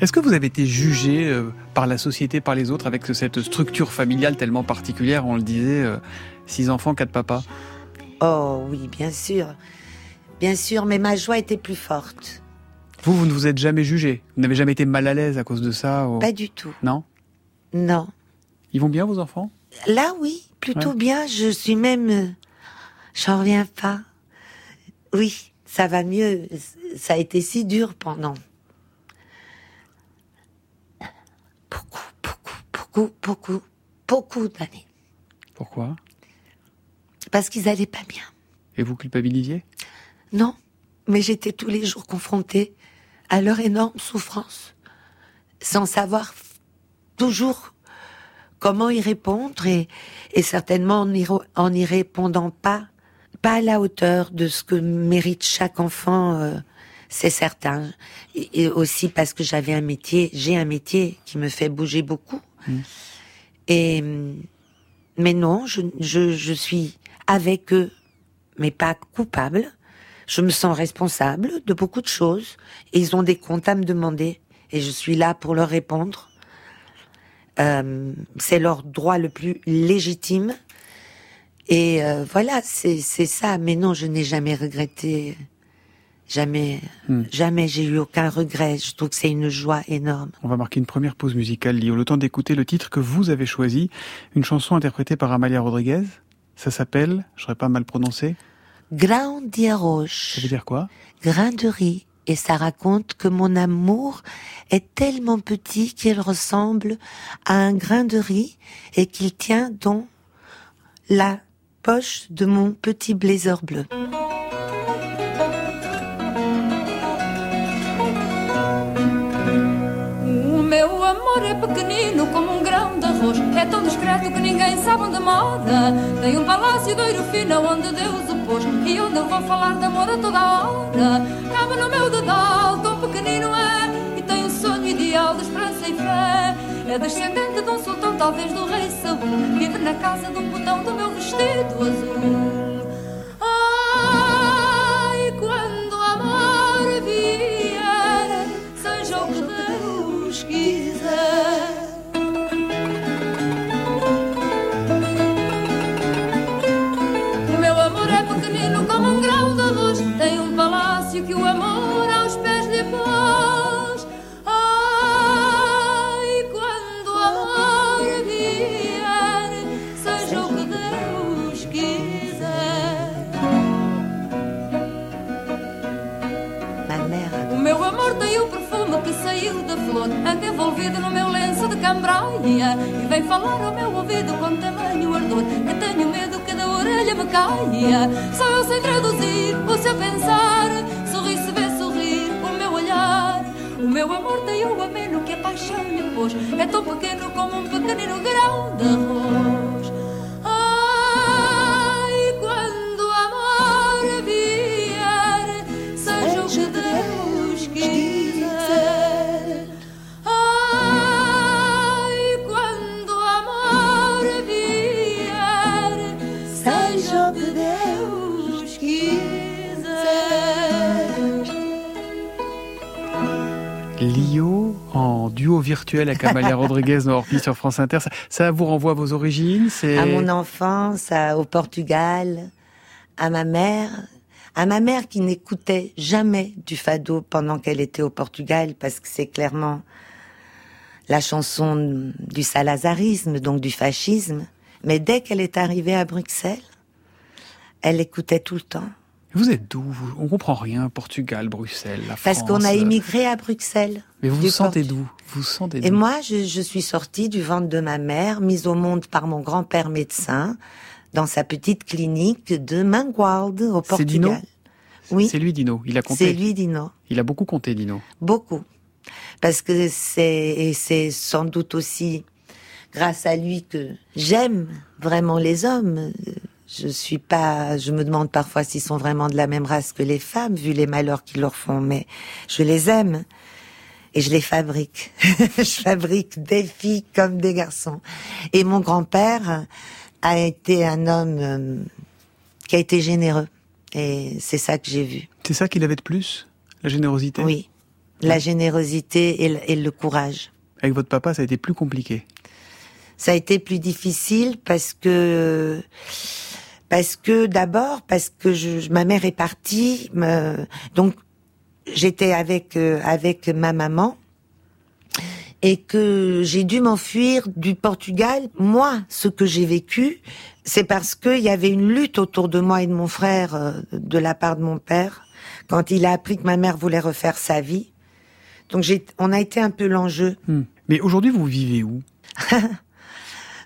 Est-ce que vous avez été jugé euh, par la société, par les autres, avec cette structure familiale tellement particulière? On le disait, euh, six enfants, quatre papas. Oh oui, bien sûr. Bien sûr, mais ma joie était plus forte. Vous, vous ne vous êtes jamais jugé? Vous n'avez jamais été mal à l'aise à cause de ça ou- Pas du tout. Non? Non. Ils vont bien, vos enfants? Là, oui, plutôt Ouais. bien. Je suis même. euh, J'en reviens pas. Oui, ça va mieux. Ça a été si dur pendant. Beaucoup, beaucoup, beaucoup, beaucoup, beaucoup d'années. Pourquoi? Parce qu'ils allaient pas bien. Et vous culpabilisiez? Non, mais j'étais tous les jours confrontée à leur énorme souffrance, sans savoir toujours comment y répondre et, et certainement en y, re- en y répondant pas, pas à la hauteur de ce que mérite chaque enfant, euh, c'est certain. Et, et aussi parce que j'avais un métier, j'ai un métier qui me fait bouger beaucoup. Et hum, mais non, je, je, je suis avec eux, mais pas coupable. Je me sens responsable de beaucoup de choses et ils ont des comptes à me demander et je suis là pour leur répondre. Euh, c'est leur droit le plus légitime et euh, voilà, c'est c'est ça. Mais non, je n'ai jamais regretté, jamais, Hmm. jamais j'ai eu aucun regret. Je trouve que c'est une joie énorme. On va marquer une première pause musicale, Lio. Le temps d'écouter le titre que vous avez choisi. Une chanson interprétée par Amalia Rodriguez. Ça s'appelle, je serais pas mal prononcé. Grain de roche. Ça veut dire quoi? Grain de riz et ça raconte que mon amour est tellement petit qu'il ressemble à un grain de riz et qu'il tient dans la poche de mon petit blazer bleu. É tão discreto que ninguém sabe onde mora Tem um palácio de ouro fino onde Deus o pôs. E onde eu vou falar de amor a toda hora? Cabe no meu dedal, tão pequenino é. E tem um sonho ideal de esperança e fé. É descendente de um sultão, talvez do rei Saul. Vive na casa de um botão do meu vestido azul virtuel avec Rodriguez dans sur France Inter. Ça, vous renvoie à vos origines. À mon enfance, au Portugal, à ma mère, à ma mère qui n'écoutait jamais du fado pendant qu'elle était au Portugal, parce que c'est clairement la chanson du salazarisme, donc du fascisme. Mais dès qu'elle est arrivée à Bruxelles, elle écoutait tout le temps. Vous êtes d'où On comprend rien. Portugal, Bruxelles, la Parce France. qu'on a euh, immigré à Bruxelles. Mais vous vous sentez d'où? Vous sentez Et moi, je, je suis sortie du ventre de ma mère, mise au monde par mon grand-père médecin, dans sa petite clinique de Mangualde, au C'est Dino? Portugal. Oui. C'est lui, Dino. Il a compté. C'est lui, Dino. Il a beaucoup compté, Dino. Beaucoup. Parce que c'est, et c'est sans doute aussi grâce à lui que j'aime vraiment les hommes. Je suis pas, je me demande parfois s'ils sont vraiment de la même race que les femmes, vu les malheurs qu'ils leur font, mais je les aime. Et je les fabrique. [LAUGHS] je fabrique des filles comme des garçons. Et mon grand-père a été un homme euh, qui a été généreux. Et c'est ça que j'ai vu. C'est ça qu'il avait de plus? La générosité? Oui. La générosité et le, et le courage. Avec votre papa, ça a été plus compliqué. Ça a été plus difficile parce que parce que d'abord parce que je, ma mère est partie, me- donc j'étais avec euh, avec ma maman et que j'ai dû m'enfuir du Portugal. Moi, ce que j'ai vécu, c'est parce qu'il y avait une lutte autour de moi et de mon frère euh, de la part de mon père quand il a appris que ma mère voulait refaire sa vie. Donc j'ai, on a été un peu l'enjeu. Hmm. Mais aujourd'hui, vous vivez où? [LAUGHS]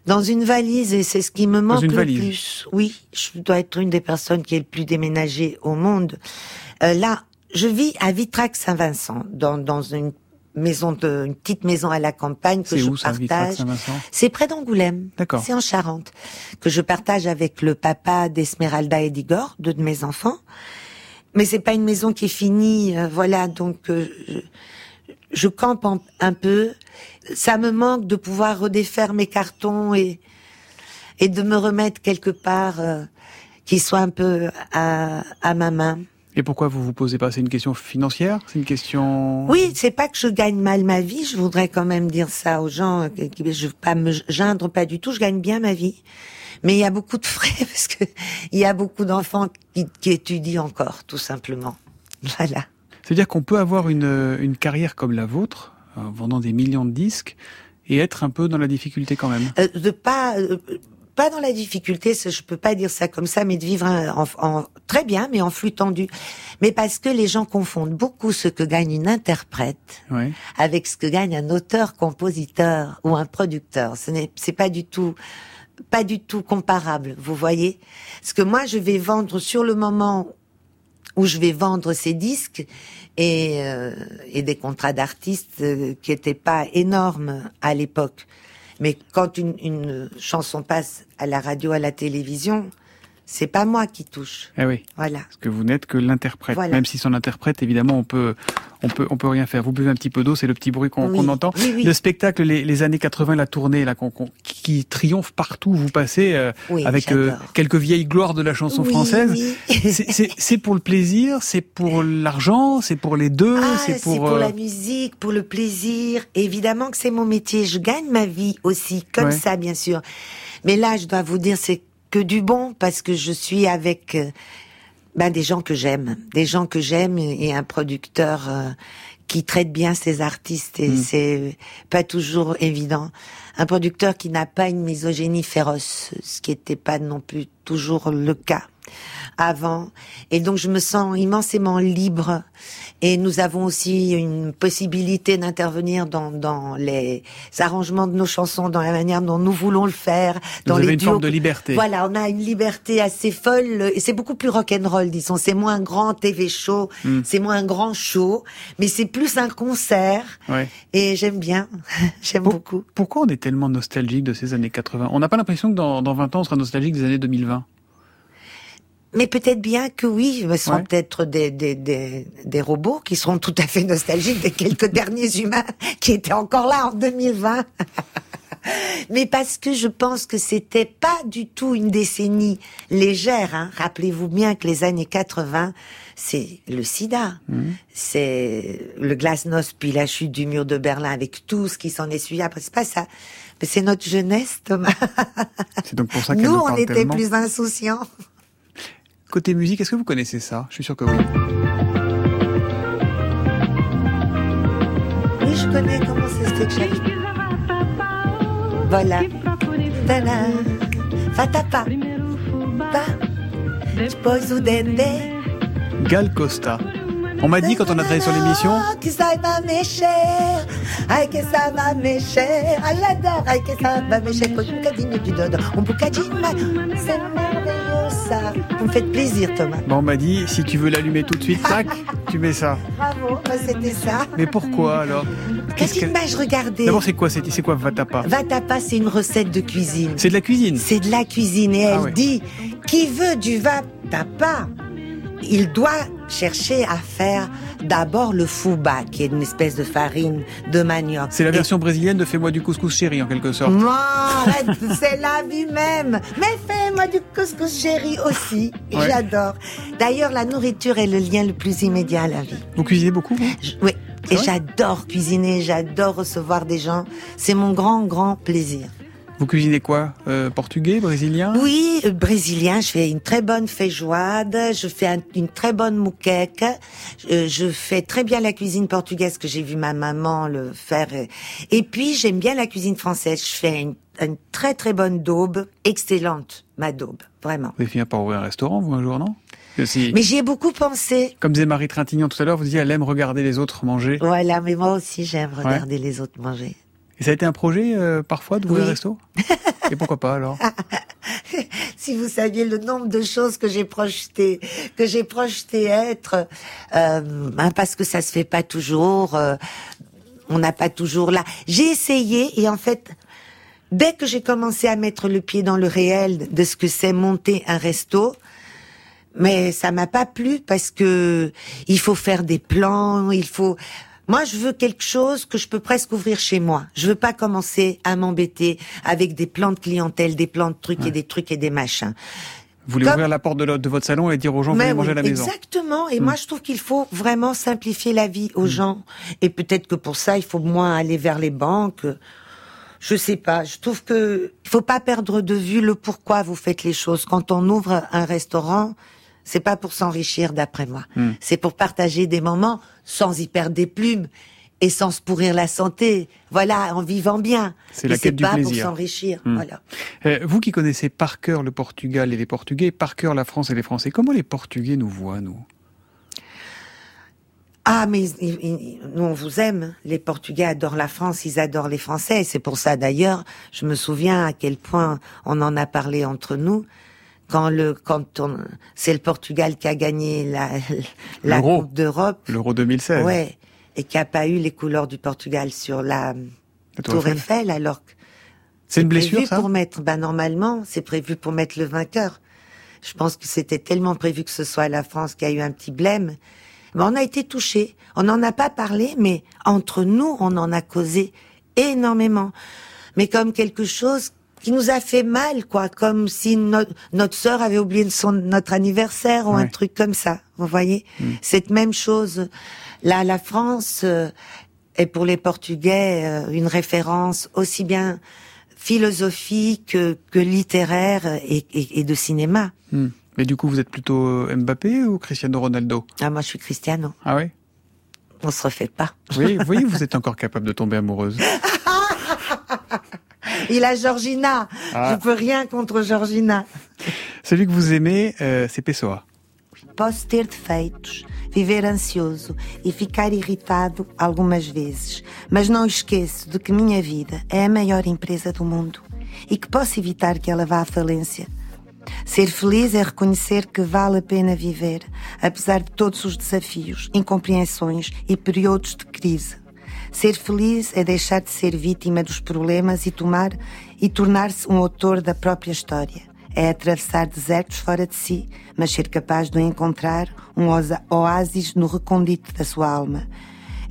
Dans une valise, et c'est ce qui me manque le valise. plus. Oui, je dois être une des personnes qui est le plus déménagée au monde. Euh, là, je vis à Vitrac-Saint-Vincent, dans, dans une maison de, une petite maison à la campagne que je où, partage. C'est près d'Angoulême. D'accord. C'est en Charente. Que je partage avec le papa d'Esmeralda et d'Igor, deux de mes enfants. Mais c'est pas une maison qui est finie, euh, voilà, donc euh, je, campe un peu. Ça me manque de pouvoir redéfaire mes cartons et et de me remettre quelque part euh, qui soit un peu à, à ma main. Et pourquoi vous vous posez pas? C'est une question financière? C'est une question... Oui, c'est pas que je gagne mal ma vie. Je voudrais quand même dire ça aux gens. euh, Je veux pas me geindre, pas du tout. Je gagne bien ma vie. Mais il y a beaucoup de frais [LAUGHS] parce que il y a beaucoup d'enfants qui, qui étudient encore, tout simplement. Voilà. C'est-à-dire qu'on peut avoir une, une carrière comme la vôtre, en vendant des millions de disques, et être un peu dans la difficulté quand même. Euh, de pas euh, pas dans la difficulté, je peux pas dire ça comme ça, mais de vivre en, en- très bien, mais en flux tendu. Mais parce que les gens confondent beaucoup ce que gagne une interprète avec ce que gagne un auteur-compositeur ou un producteur. Ce n'est c'est pas du tout pas du tout comparable, vous voyez. Parce que moi, je vais vendre sur le moment où je vais vendre ces disques et, euh, des contrats d'artistes euh, qui étaient pas énormes à l'époque. Mais quand une chanson passe à la radio, à la télévision, c'est pas moi qui touche. Eh oui. Voilà. Parce que vous n'êtes que l'interprète. Voilà. Même si son interprète, évidemment, on peut, on peut, on peut rien faire. Vous buvez un petit peu d'eau, c'est le petit bruit qu'on Oui. entend. Oui, oui. Le spectacle, les, les années 80, la tournée, là, qu'on- qui triomphe partout, vous passez euh, Oui, avec euh, quelques vieilles gloires de la chanson française. oui. C'est- pour le plaisir, c'est pour l'argent, c'est pour les deux, Ah, c'est pour. pour euh, la musique, pour le plaisir. Évidemment que c'est mon métier. Je gagne ma vie aussi, comme Ouais. ça, bien sûr. Mais là, je dois vous dire, c'est que du bon parce que je suis avec euh, ben, des gens que j'aime, des gens que j'aime et un producteur euh, qui traite bien ses artistes et Mm. c'est pas toujours évident. Un producteur qui n'a pas une misogynie féroce, ce qui n'était pas non plus toujours le cas avant. Et donc je me sens immensément libre. Et nous avons aussi une possibilité d'intervenir dans, dans les arrangements de nos chansons, dans la manière dont nous voulons le faire, dans Vous les avez une duos. forme de liberté. Voilà, on a une liberté assez folle et c'est beaucoup plus rock'n'roll, disons. C'est moins un grand TV show, Hmm. c'est moins un grand show, mais c'est plus un concert. Ouais. Et j'aime bien, [LAUGHS] j'aime beaucoup. Pourquoi on est tellement nostalgique de ces années 80 On n'a pas l'impression que dans, dans 20 ans, on sera nostalgique des années 2020. Mais peut-être bien que oui, ce seront Ouais. peut-être des, des, des, des robots qui seront tout à fait nostalgiques des quelques [LAUGHS] derniers humains qui étaient encore là en 2020. [LAUGHS] Mais parce que je pense que c'était pas du tout une décennie légère. Hein. Rappelez-vous bien que les années 80, c'est le sida, c'est le glasnost, puis la chute du mur de Berlin avec tout ce qui s'en est suivi après. C'est pas ça. C'est notre jeunesse, Thomas. C'est donc pour ça Nous, nous on était tellement. plus insouciants. Côté musique, est-ce que vous connaissez ça? Je suis sûr que oui. Oui, je connais comment c'est ce. Voilà. Tada. Fatapa. Gal Costa. On m'a dit quand on a travaillé sur l'émission, ça. Ah. Vous me faites plaisir, Thomas. bah, on m'a dit si tu veux l'allumer tout de suite, tac, tu mets ça. Bravo. Bah, C'était ça. Mais pourquoi alors Quelle image regardez D'abord, c'est quoi C'est c'est quoi Vatapa Vatapa, c'est une recette de cuisine. C'est de la cuisine C'est de la cuisine. Et elle Ah ouais. dit, qui veut du vatapa, il doit chercher à faire d'abord le fouba, qui est une espèce de farine de manioc. C'est la version brésilienne de Fais-moi du couscous chéri en quelque sorte. Non, [LAUGHS] c'est la vie même. Mais fais-moi du couscous chéri aussi. Ouais. J'adore. D'ailleurs, la nourriture est le lien le plus immédiat à la vie. Vous cuisinez beaucoup Oui. Et j'adore cuisiner, j'adore recevoir des gens. C'est mon grand, grand plaisir. Vous cuisinez quoi Euh, Portugais, brésilien? Oui, euh, brésilien, je fais une très bonne feijoade, je fais un- une très bonne moqueque, euh, je fais très bien la cuisine portugaise que j'ai vu ma maman le faire. Et puis j'aime bien la cuisine française, je fais une, une très très bonne daube, excellente ma daube, vraiment. Vous allez finir par ouvrir un restaurant, vous, un jour, non? Si- Mais j'y ai beaucoup pensé. Comme disait Marie Trintignant tout à l'heure, vous disiez elle aime regarder les autres manger. Voilà, mais moi aussi j'aime regarder les autres manger. Et ça a été un projet euh, parfois d'ouvrir Oui. un resto? [LAUGHS] Et pourquoi pas alors? [LAUGHS] Si vous saviez le nombre de choses que j'ai projeté, que j'ai projeté être, euh, hein, parce que ça se fait pas toujours, euh, on n'a pas toujours là. J'ai essayé et en fait, dès que j'ai commencé à mettre le pied dans le réel de ce que c'est monter un resto, mais ça m'a pas plu parce que il faut faire des plans, il faut. Moi, je veux quelque chose que je peux presque ouvrir chez moi. Je veux pas commencer à m'embêter avec des plans de clientèle, des plans de trucs et des trucs et des machins. Vous voulez Comme- ouvrir la porte de, de votre salon et dire aux gens Mais venez manger à la maison Exactement. Et Hmm. moi, je trouve qu'il faut vraiment simplifier la vie aux gens. Et peut-être que pour ça, il faut moins aller vers les banques. Je sais pas. Je trouve que il faut pas perdre de vue le pourquoi vous faites les choses. Quand on ouvre un restaurant, c'est pas pour s'enrichir, d'après moi. Hmm. C'est pour partager des moments sans y perdre des plumes et sans se pourrir la santé. Voilà, en vivant bien. C'est la quête du pas pour s'enrichir. Hmm. Voilà. Euh, vous qui connaissez par cœur le Portugal et les Portugais, par cœur la France et les Français, comment les Portugais nous voient, nous? Ah, mais ils- ils- ils- nous, on vous aime. Les Portugais adorent la France, ils adorent les Français. C'est pour ça, d'ailleurs, je me souviens à quel point on en a parlé entre nous. Quand le, quand on, c'est le Portugal qui a gagné la, la. Coupe d'Europe. L'Euro 2016. Ouais. Et qui a pas eu les couleurs du Portugal sur la, La Tour Eiffel. Eiffel, alors que C'est une blessure, prévu ça pour mettre, bah, normalement, c'est prévu pour mettre le vainqueur. Je pense que c'était tellement prévu que ce soit la France qui a eu un petit blême. Mais on a été touchés. On n'en a pas parlé, mais entre nous, on en a causé énormément. Mais comme quelque chose qui nous a fait mal, quoi. Comme si no- notre sœur avait oublié son, notre anniversaire ou un truc comme ça. Vous voyez? Cette même chose. Là, la France euh, est pour les Portugais euh, une référence aussi bien philosophique que, que littéraire et, et- et de cinéma. Hmm. Mais du coup, vous êtes plutôt euh, Mbappé ou Cristiano Ronaldo? Ah, moi, je suis Cristiano. Ah oui On se refait pas. Oui, vous voyez, [LAUGHS] vous êtes encore capable de tomber amoureuse. [LAUGHS] Il a Georgina. Ah. Je peux rien contre Georgina. Celui que vous aimez, euh, c'est Pessoa. Posso ter defeitos, viver ansioso e ficar irritado algumas vezes, mas não esqueço de que minha vida é a maior empresa do mundo e que posso evitar que ela vá à falência. Ser feliz é reconhecer que vale a pena viver, apesar de todos os desafios, incompreensões e períodos de crise. Ser feliz é deixar de ser vítima dos problemas e tomar e tornar-se um autor da própria história. É atravessar desertos fora de si, mas ser capaz de encontrar um oásis no recôndito da sua alma.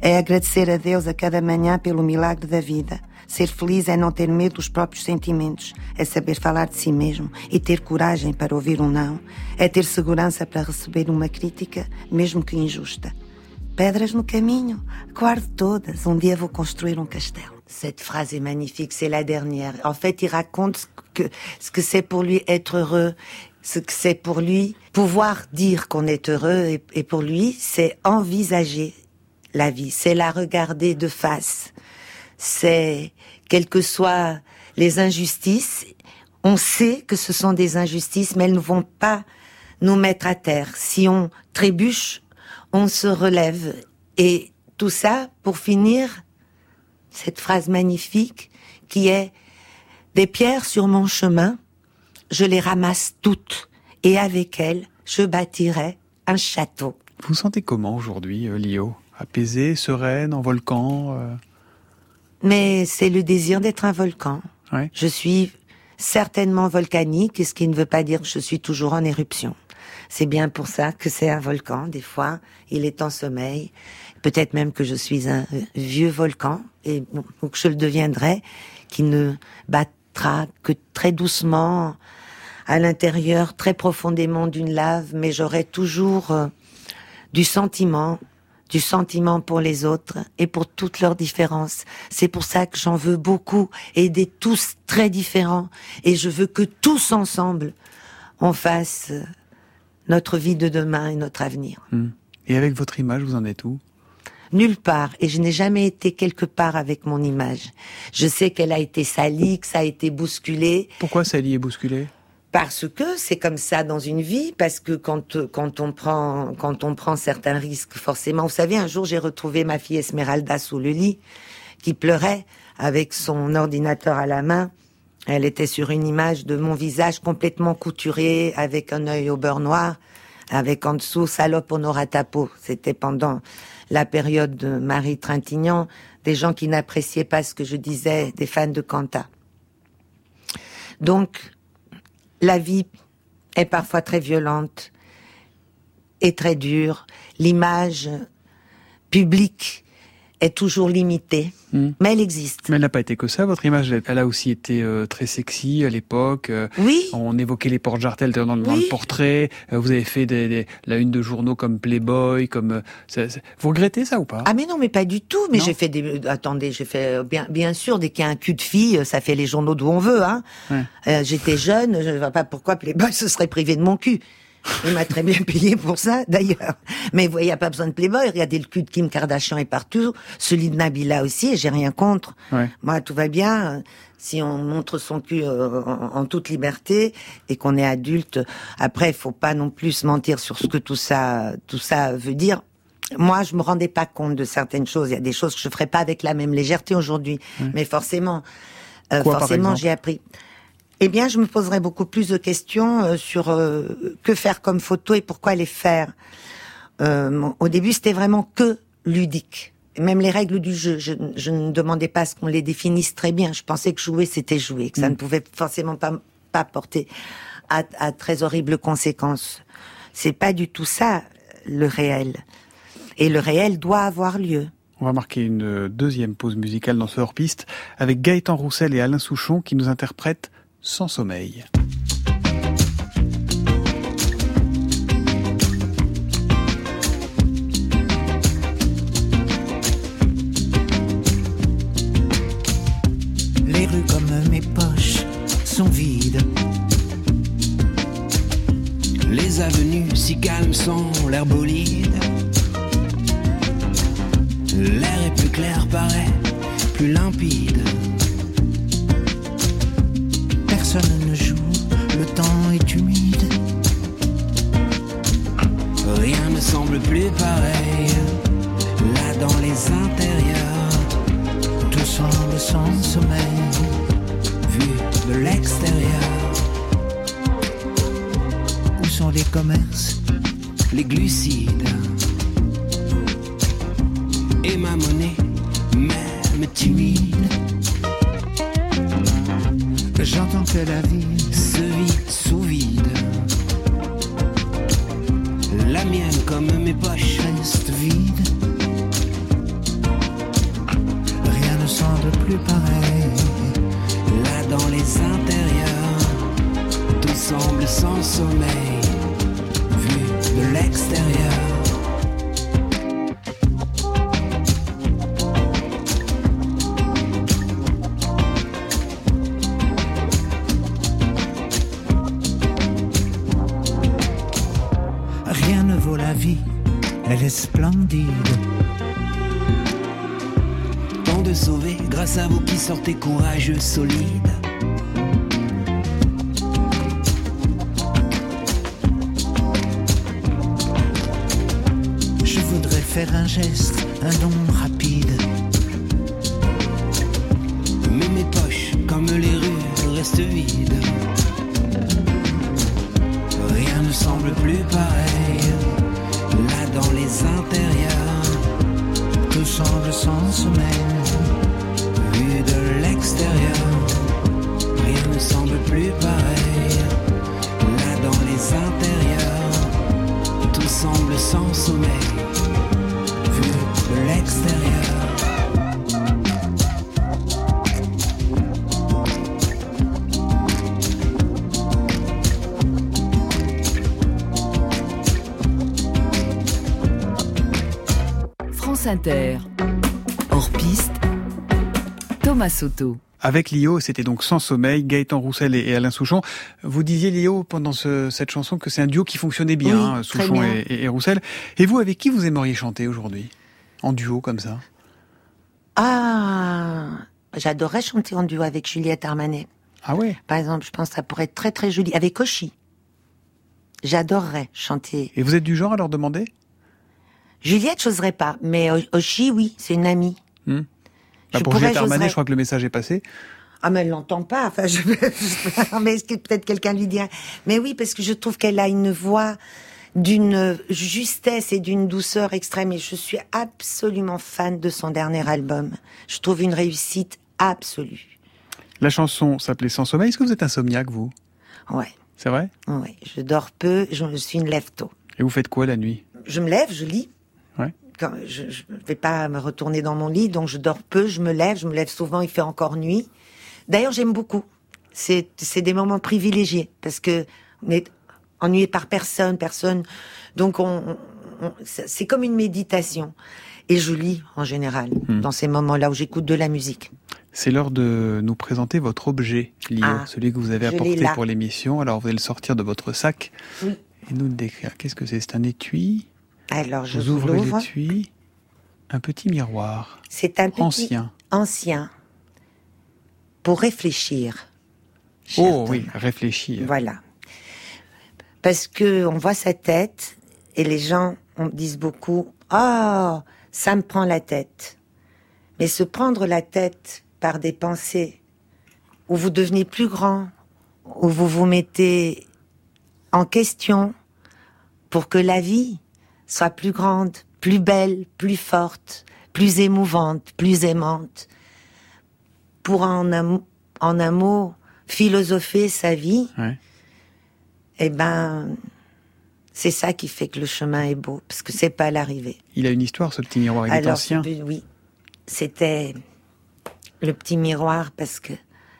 É agradecer a Deus a cada manhã pelo milagre da vida. Ser feliz é não ter medo dos próprios sentimentos, é saber falar de si mesmo e ter coragem para ouvir um não, é ter segurança para receber uma crítica, mesmo que injusta. Pedras no caminho, todas, um um. Cette phrase est magnifique, c'est la dernière. En fait, il raconte ce que, ce que c'est pour lui être heureux, ce que c'est pour lui pouvoir dire qu'on est heureux, et, et pour lui, c'est envisager la vie, c'est la regarder de face. C'est, quelles que soient les injustices, on sait que ce sont des injustices, mais elles ne vont pas nous mettre à terre. Si on trébuche, on se relève. Et tout ça pour finir cette phrase magnifique qui est des pierres sur mon chemin, je les ramasse toutes et avec elles, je bâtirai un château. Vous vous sentez comment aujourd'hui, euh, Lio? Apaisée, sereine, en volcan euh Mais c'est le désir d'être un volcan. Ouais. Je suis certainement volcanique, ce qui ne veut pas dire que je suis toujours en éruption. C'est bien pour ça que c'est un volcan. Des fois, il est en sommeil. Peut-être même que je suis un euh, vieux volcan, et ou que je le deviendrai, qui ne battra que très doucement à l'intérieur, très profondément d'une lave, mais j'aurai toujours euh, du sentiment, du sentiment pour les autres et pour toutes leurs différences. C'est pour ça que j'en veux beaucoup, aider tous très différents, et je veux que tous ensemble, on fasse euh, notre vie de demain et notre avenir. Hmm. Et avec votre image, vous en êtes où? Nulle part, et je n'ai jamais été quelque part avec mon image. Je sais qu'elle a été salie, que ça a été bousculé, Pourquoi Sally est bousculée parce que c'est comme ça dans une vie, parce que quand quand on prend quand on prend certains risques, forcément. Vous savez, un jour j'ai retrouvé ma fille Esmeralda sous le lit, qui pleurait avec son ordinateur à la main. Elle était sur une image de mon visage complètement couturé, avec un œil au beurre noir, avec en dessous salope on aura ta peau. C'était pendant la période de Marie Trintignant, des gens qui n'appréciaient pas ce que je disais, des fans de Quanta. Donc, la vie est parfois très violente et très dure. L'image publique est toujours limitée, mais elle existe. Mais elle n'a pas été que ça, votre image. Elle- a aussi été euh, très sexy à l'époque. euh, Oui. On évoquait les portes jartelles dans, dans Oui. le portrait. Euh, vous avez fait des, des- la une de journaux comme Playboy, comme. euh, ça- ça- Vous regrettez ça ou pas? Ah mais non, mais pas du tout. Mais j'ai fait des. Attendez, j'ai fait bien, bien sûr dès qu'il y a un cul de fille, ça fait les journaux d'où on veut. Hein. Ouais. Euh, J'étais jeune, je ne vois pas pourquoi Playboy se serait privé de mon cul. Il m'a très bien payé pour ça, d'ailleurs. Mais vous voyez, il n'y a pas besoin de Playboy. Regardez le cul de Kim Kardashian est partout, celui de Nabila aussi, et j'ai rien contre. Ouais. Moi, tout va bien. Si on montre son cul euh, en, en toute liberté et qu'on est adulte, après, il faut pas non plus se mentir sur ce que tout ça, tout ça veut dire. Moi, je me rendais pas compte de certaines choses. Il y a des choses que je ferais pas avec la même légèreté aujourd'hui, mais forcément, euh, Quoi, forcément, j'ai appris. Eh bien, je me poserais beaucoup plus de questions euh, sur euh, que faire comme photo et pourquoi les faire. Euh, au début, c'était vraiment que ludique. Même les règles du jeu, je, je ne demandais pas à ce qu'on les définisse très bien. Je pensais que jouer, c'était jouer, que ça Mm. ne pouvait forcément pas, pas porter à, à très horribles conséquences. C'est pas du tout ça, le réel. Et le réel doit avoir lieu. On va marquer une deuxième pause musicale dans ce hors-piste avec Gaëtan Roussel et Alain Souchon qui nous interprètent Sans sommeil. Les rues comme mes poches sont vides. Les avenues si calmes sans l'air bolide. L'air est plus clair, paraît plus limpide personne ne joue, le temps est humide. Rien ne semble plus pareil, là dans les intérieurs, tout semble sans sommeil, vu de l'extérieur. Où sont les commerces, les glucides et ma monnaie, même timide? J'entends que la vie se vit sous vide. La mienne, comme mes poches, reste vide. Rien ne semble plus pareil. Là dans les intérieurs, tout semble sans sommeil. Vu de l'extérieur. Qui sortez courageux, solides. Je voudrais faire un geste, un don rapide. Mais mes poches, comme les rues, restent vides. Rien ne semble plus pareil. Là dans les intérieurs, tout semble sans sommeil. L'extérieur, rien ne semble plus pareil. Là dans les intérieurs, tout semble sans sommeil. Vu de l'extérieur. France Inter. Thomas Soto. Avec Lio, c'était donc Sans Sommeil, Gaëtan Roussel et, Alain Souchon. Vous disiez, Lio, pendant ce- cette chanson, que c'est un duo qui fonctionnait bien, Oui, hein, Souchon bien. et, et- et Roussel. Et vous, avec qui vous aimeriez chanter aujourd'hui En duo, comme ça? Ah, j'adorerais chanter en duo avec Juliette Armanet. Ah ouais? Par exemple, je pense que ça pourrait être très très joli. Avec Oshi. J'adorerais chanter. Et vous êtes du genre à leur demander? Juliette, j'oserais pas, mais Oshi, oui, c'est une amie. Hmm Bah, Je Pour Juliette Armanet, je crois que le message est passé. Ah, mais elle l'entend pas. Enfin, je... [LAUGHS] mais est-ce que peut-être quelqu'un lui dirait? Mais oui, parce que je trouve qu'elle a une voix d'une justesse et d'une douceur extrême. Et je suis absolument fan de son dernier album. Je trouve une réussite absolue. La chanson s'appelait Sans Sommeil. Est-ce que vous êtes insomniaque, vous? Ouais, C'est vrai? Ouais. Je dors peu. Je suis une lève tôt. Et vous faites quoi la nuit? Je me lève, je lis. Quand je, je vais pas me retourner dans mon lit, donc je dors peu. Je me lève. Je me lève souvent. Il fait encore nuit. D'ailleurs, j'aime beaucoup. C'est des moments privilégiés parce que on est ennuyé par personne, personne. Donc on, on- c'est comme une méditation. Et je lis en général Hmm. dans ces moments-là où j'écoute de la musique. C'est l'heure de nous présenter votre objet, Lio, Ah, celui que vous avez apporté pour l'émission. Alors, vous allez le sortir de votre sac Oui. et nous le décrire. Qu'est-ce que c'est? C'est un étui? Alors je Vous vous ouvrez l'étui. Un petit miroir. C'est un petit Ancien. ancien pour réfléchir. Oh Thomas. oui, réfléchir. Voilà. Parce que on voit sa tête et les gens on disent beaucoup "Ah, ça me prend la tête." Mais se prendre la tête par des pensées où vous devenez plus grand, où vous vous mettez en question pour que la vie soit plus grande, plus belle, plus forte, plus émouvante, plus aimante. Pour en un, en un mot philosopher sa vie, Ouais. eh ben, c'est ça qui fait que le chemin est beau, parce que c'est pas l'arrivée. Il a une histoire, ce petit miroir. Il est Alors, ancien. c'est- oui, c'était le petit miroir parce que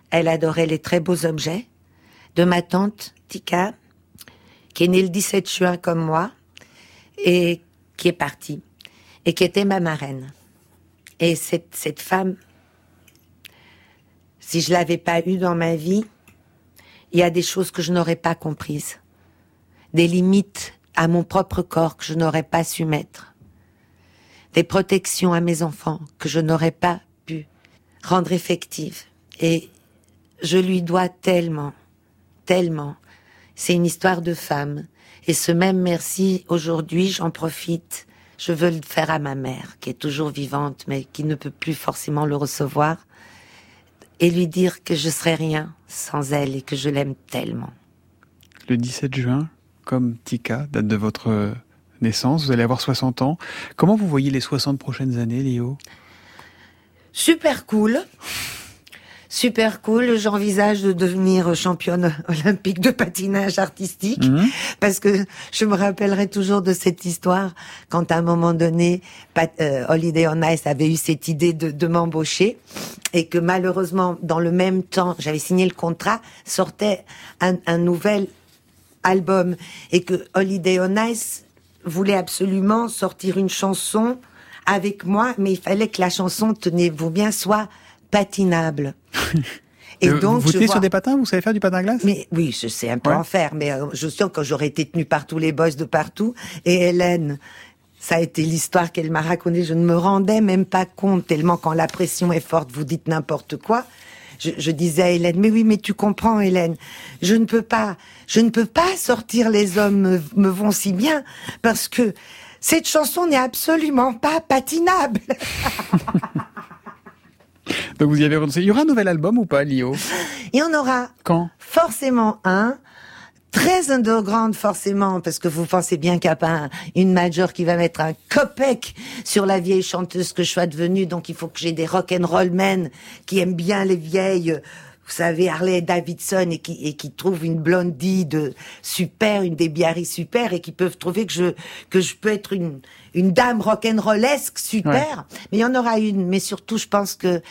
elle adorait les très beaux objets de ma tante Tika, qui est née le 17 juin comme moi et qui est partie et qui était ma marraine. Et cette, cette femme, si je l'avais pas eue dans ma vie, il y a des choses que je n'aurais pas comprises, des limites à mon propre corps que je n'aurais pas su mettre des protections à mes enfants que je n'aurais pas pu rendre effectives. Et je lui dois tellement, tellement. C'est une histoire de femme. Et ce même merci, aujourd'hui, j'en profite. Je veux le faire à ma mère, qui est toujours vivante, mais qui ne peut plus forcément le recevoir. Et lui dire que je serais rien sans elle et que je l'aime tellement. Le 17 juin, comme Tika, date de votre naissance. Vous allez avoir 60 ans. Comment vous voyez les 60 prochaines années, Léo? Super cool. Super cool. J'envisage de devenir championne olympique de patinage artistique Mhm. parce que je me rappellerai toujours de cette histoire quand à un moment donné, Pat- euh, Holiday on Ice avait eu cette idée de, de m'embaucher et que malheureusement, dans le même temps, j'avais signé le contrat, sortait un, un nouvel album et que Holiday on Ice voulait absolument sortir une chanson avec moi, mais il fallait que la chanson, tenez-vous bien, soit patinable. [LAUGHS] Et Euh, donc, vous tenez vois- sur des patins? Vous savez faire du patin à glace? Mais oui, je sais un peu Ouais. en faire, mais euh, je sens que j'aurais été tenue par tous les boss de partout. Et Hélène, ça a été l'histoire qu'elle m'a racontée. Je ne me rendais même pas compte tellement quand la pression est forte, vous dites n'importe quoi. Je, je disais à Hélène, mais oui, mais tu comprends, Hélène, je ne peux pas, je ne peux pas sortir les hommes me, me vont si bien parce que cette chanson n'est absolument pas patinable. [LAUGHS] Donc vous y avez renoncé. Il y aura un nouvel album ou pas, Léo Il y en aura Quand? Forcément un. Très underground forcément, parce que vous pensez bien qu'il n'y a pas un- une major qui va mettre un copec sur la vieille chanteuse que je sois devenue, donc il faut que j'ai des rock'n'roll men qui aiment bien les vieilles, vous savez, Harley Davidson et qui, et qui trouvent une blondie de super, une des super et qui peuvent trouver que je, que je peux être une, une dame rock'n'rollesque super. Ouais. Mais il y en aura une, mais surtout je pense que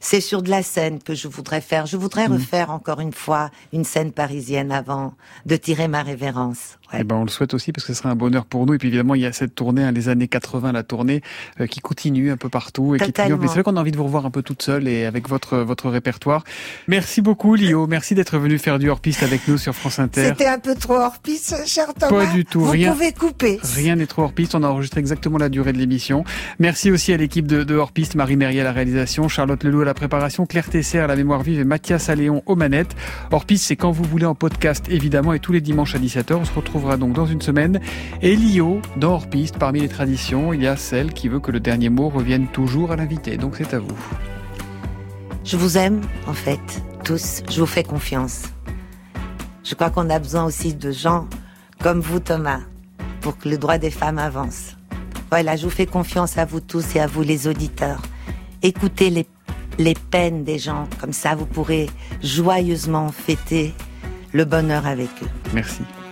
c'est sur de la scène que je voudrais faire. Je voudrais Mm. refaire encore une fois une scène parisienne avant de tirer ma révérence. Eh ben, on le souhaite aussi parce que ce serait un bonheur pour nous. Et puis évidemment, il y a cette tournée, hein, les années 80, la tournée euh, qui continue un peu partout et qui Totalement. triomphe. Mais c'est vrai qu'on a envie de vous revoir un peu toute seule et avec votre votre répertoire. Merci beaucoup, Lio. Merci d'être venu faire du hors-piste avec nous sur France Inter. C'était un peu trop hors piste, cher Thomas. Pas du tout, Vous rien. pouvez couper. Rien n'est trop hors piste, on a enregistré exactement la durée de l'émission. Merci aussi à l'équipe de, de hors piste, Marie Merrier à la réalisation, Charlotte Leloup à la préparation, Claire Tesser à la mémoire vive et Mathias Alléon aux manettes. Hors piste, c'est quand vous voulez en podcast évidemment et tous les dimanches à 17h. On se retrouvera donc dans une semaine. Et Lio, dans hors piste, parmi les traditions, il y a celle qui veut que le dernier mot revienne toujours à l'invité. Donc c'est à vous. Je vous aime, en fait, tous. Je vous fais confiance. Je crois qu'on a besoin aussi de gens comme vous, Thomas, pour que le droit des femmes avance. Voilà, je vous fais confiance à vous tous et à vous, les auditeurs. Écoutez les, les peines des gens, comme ça vous pourrez joyeusement fêter le bonheur avec eux. Merci.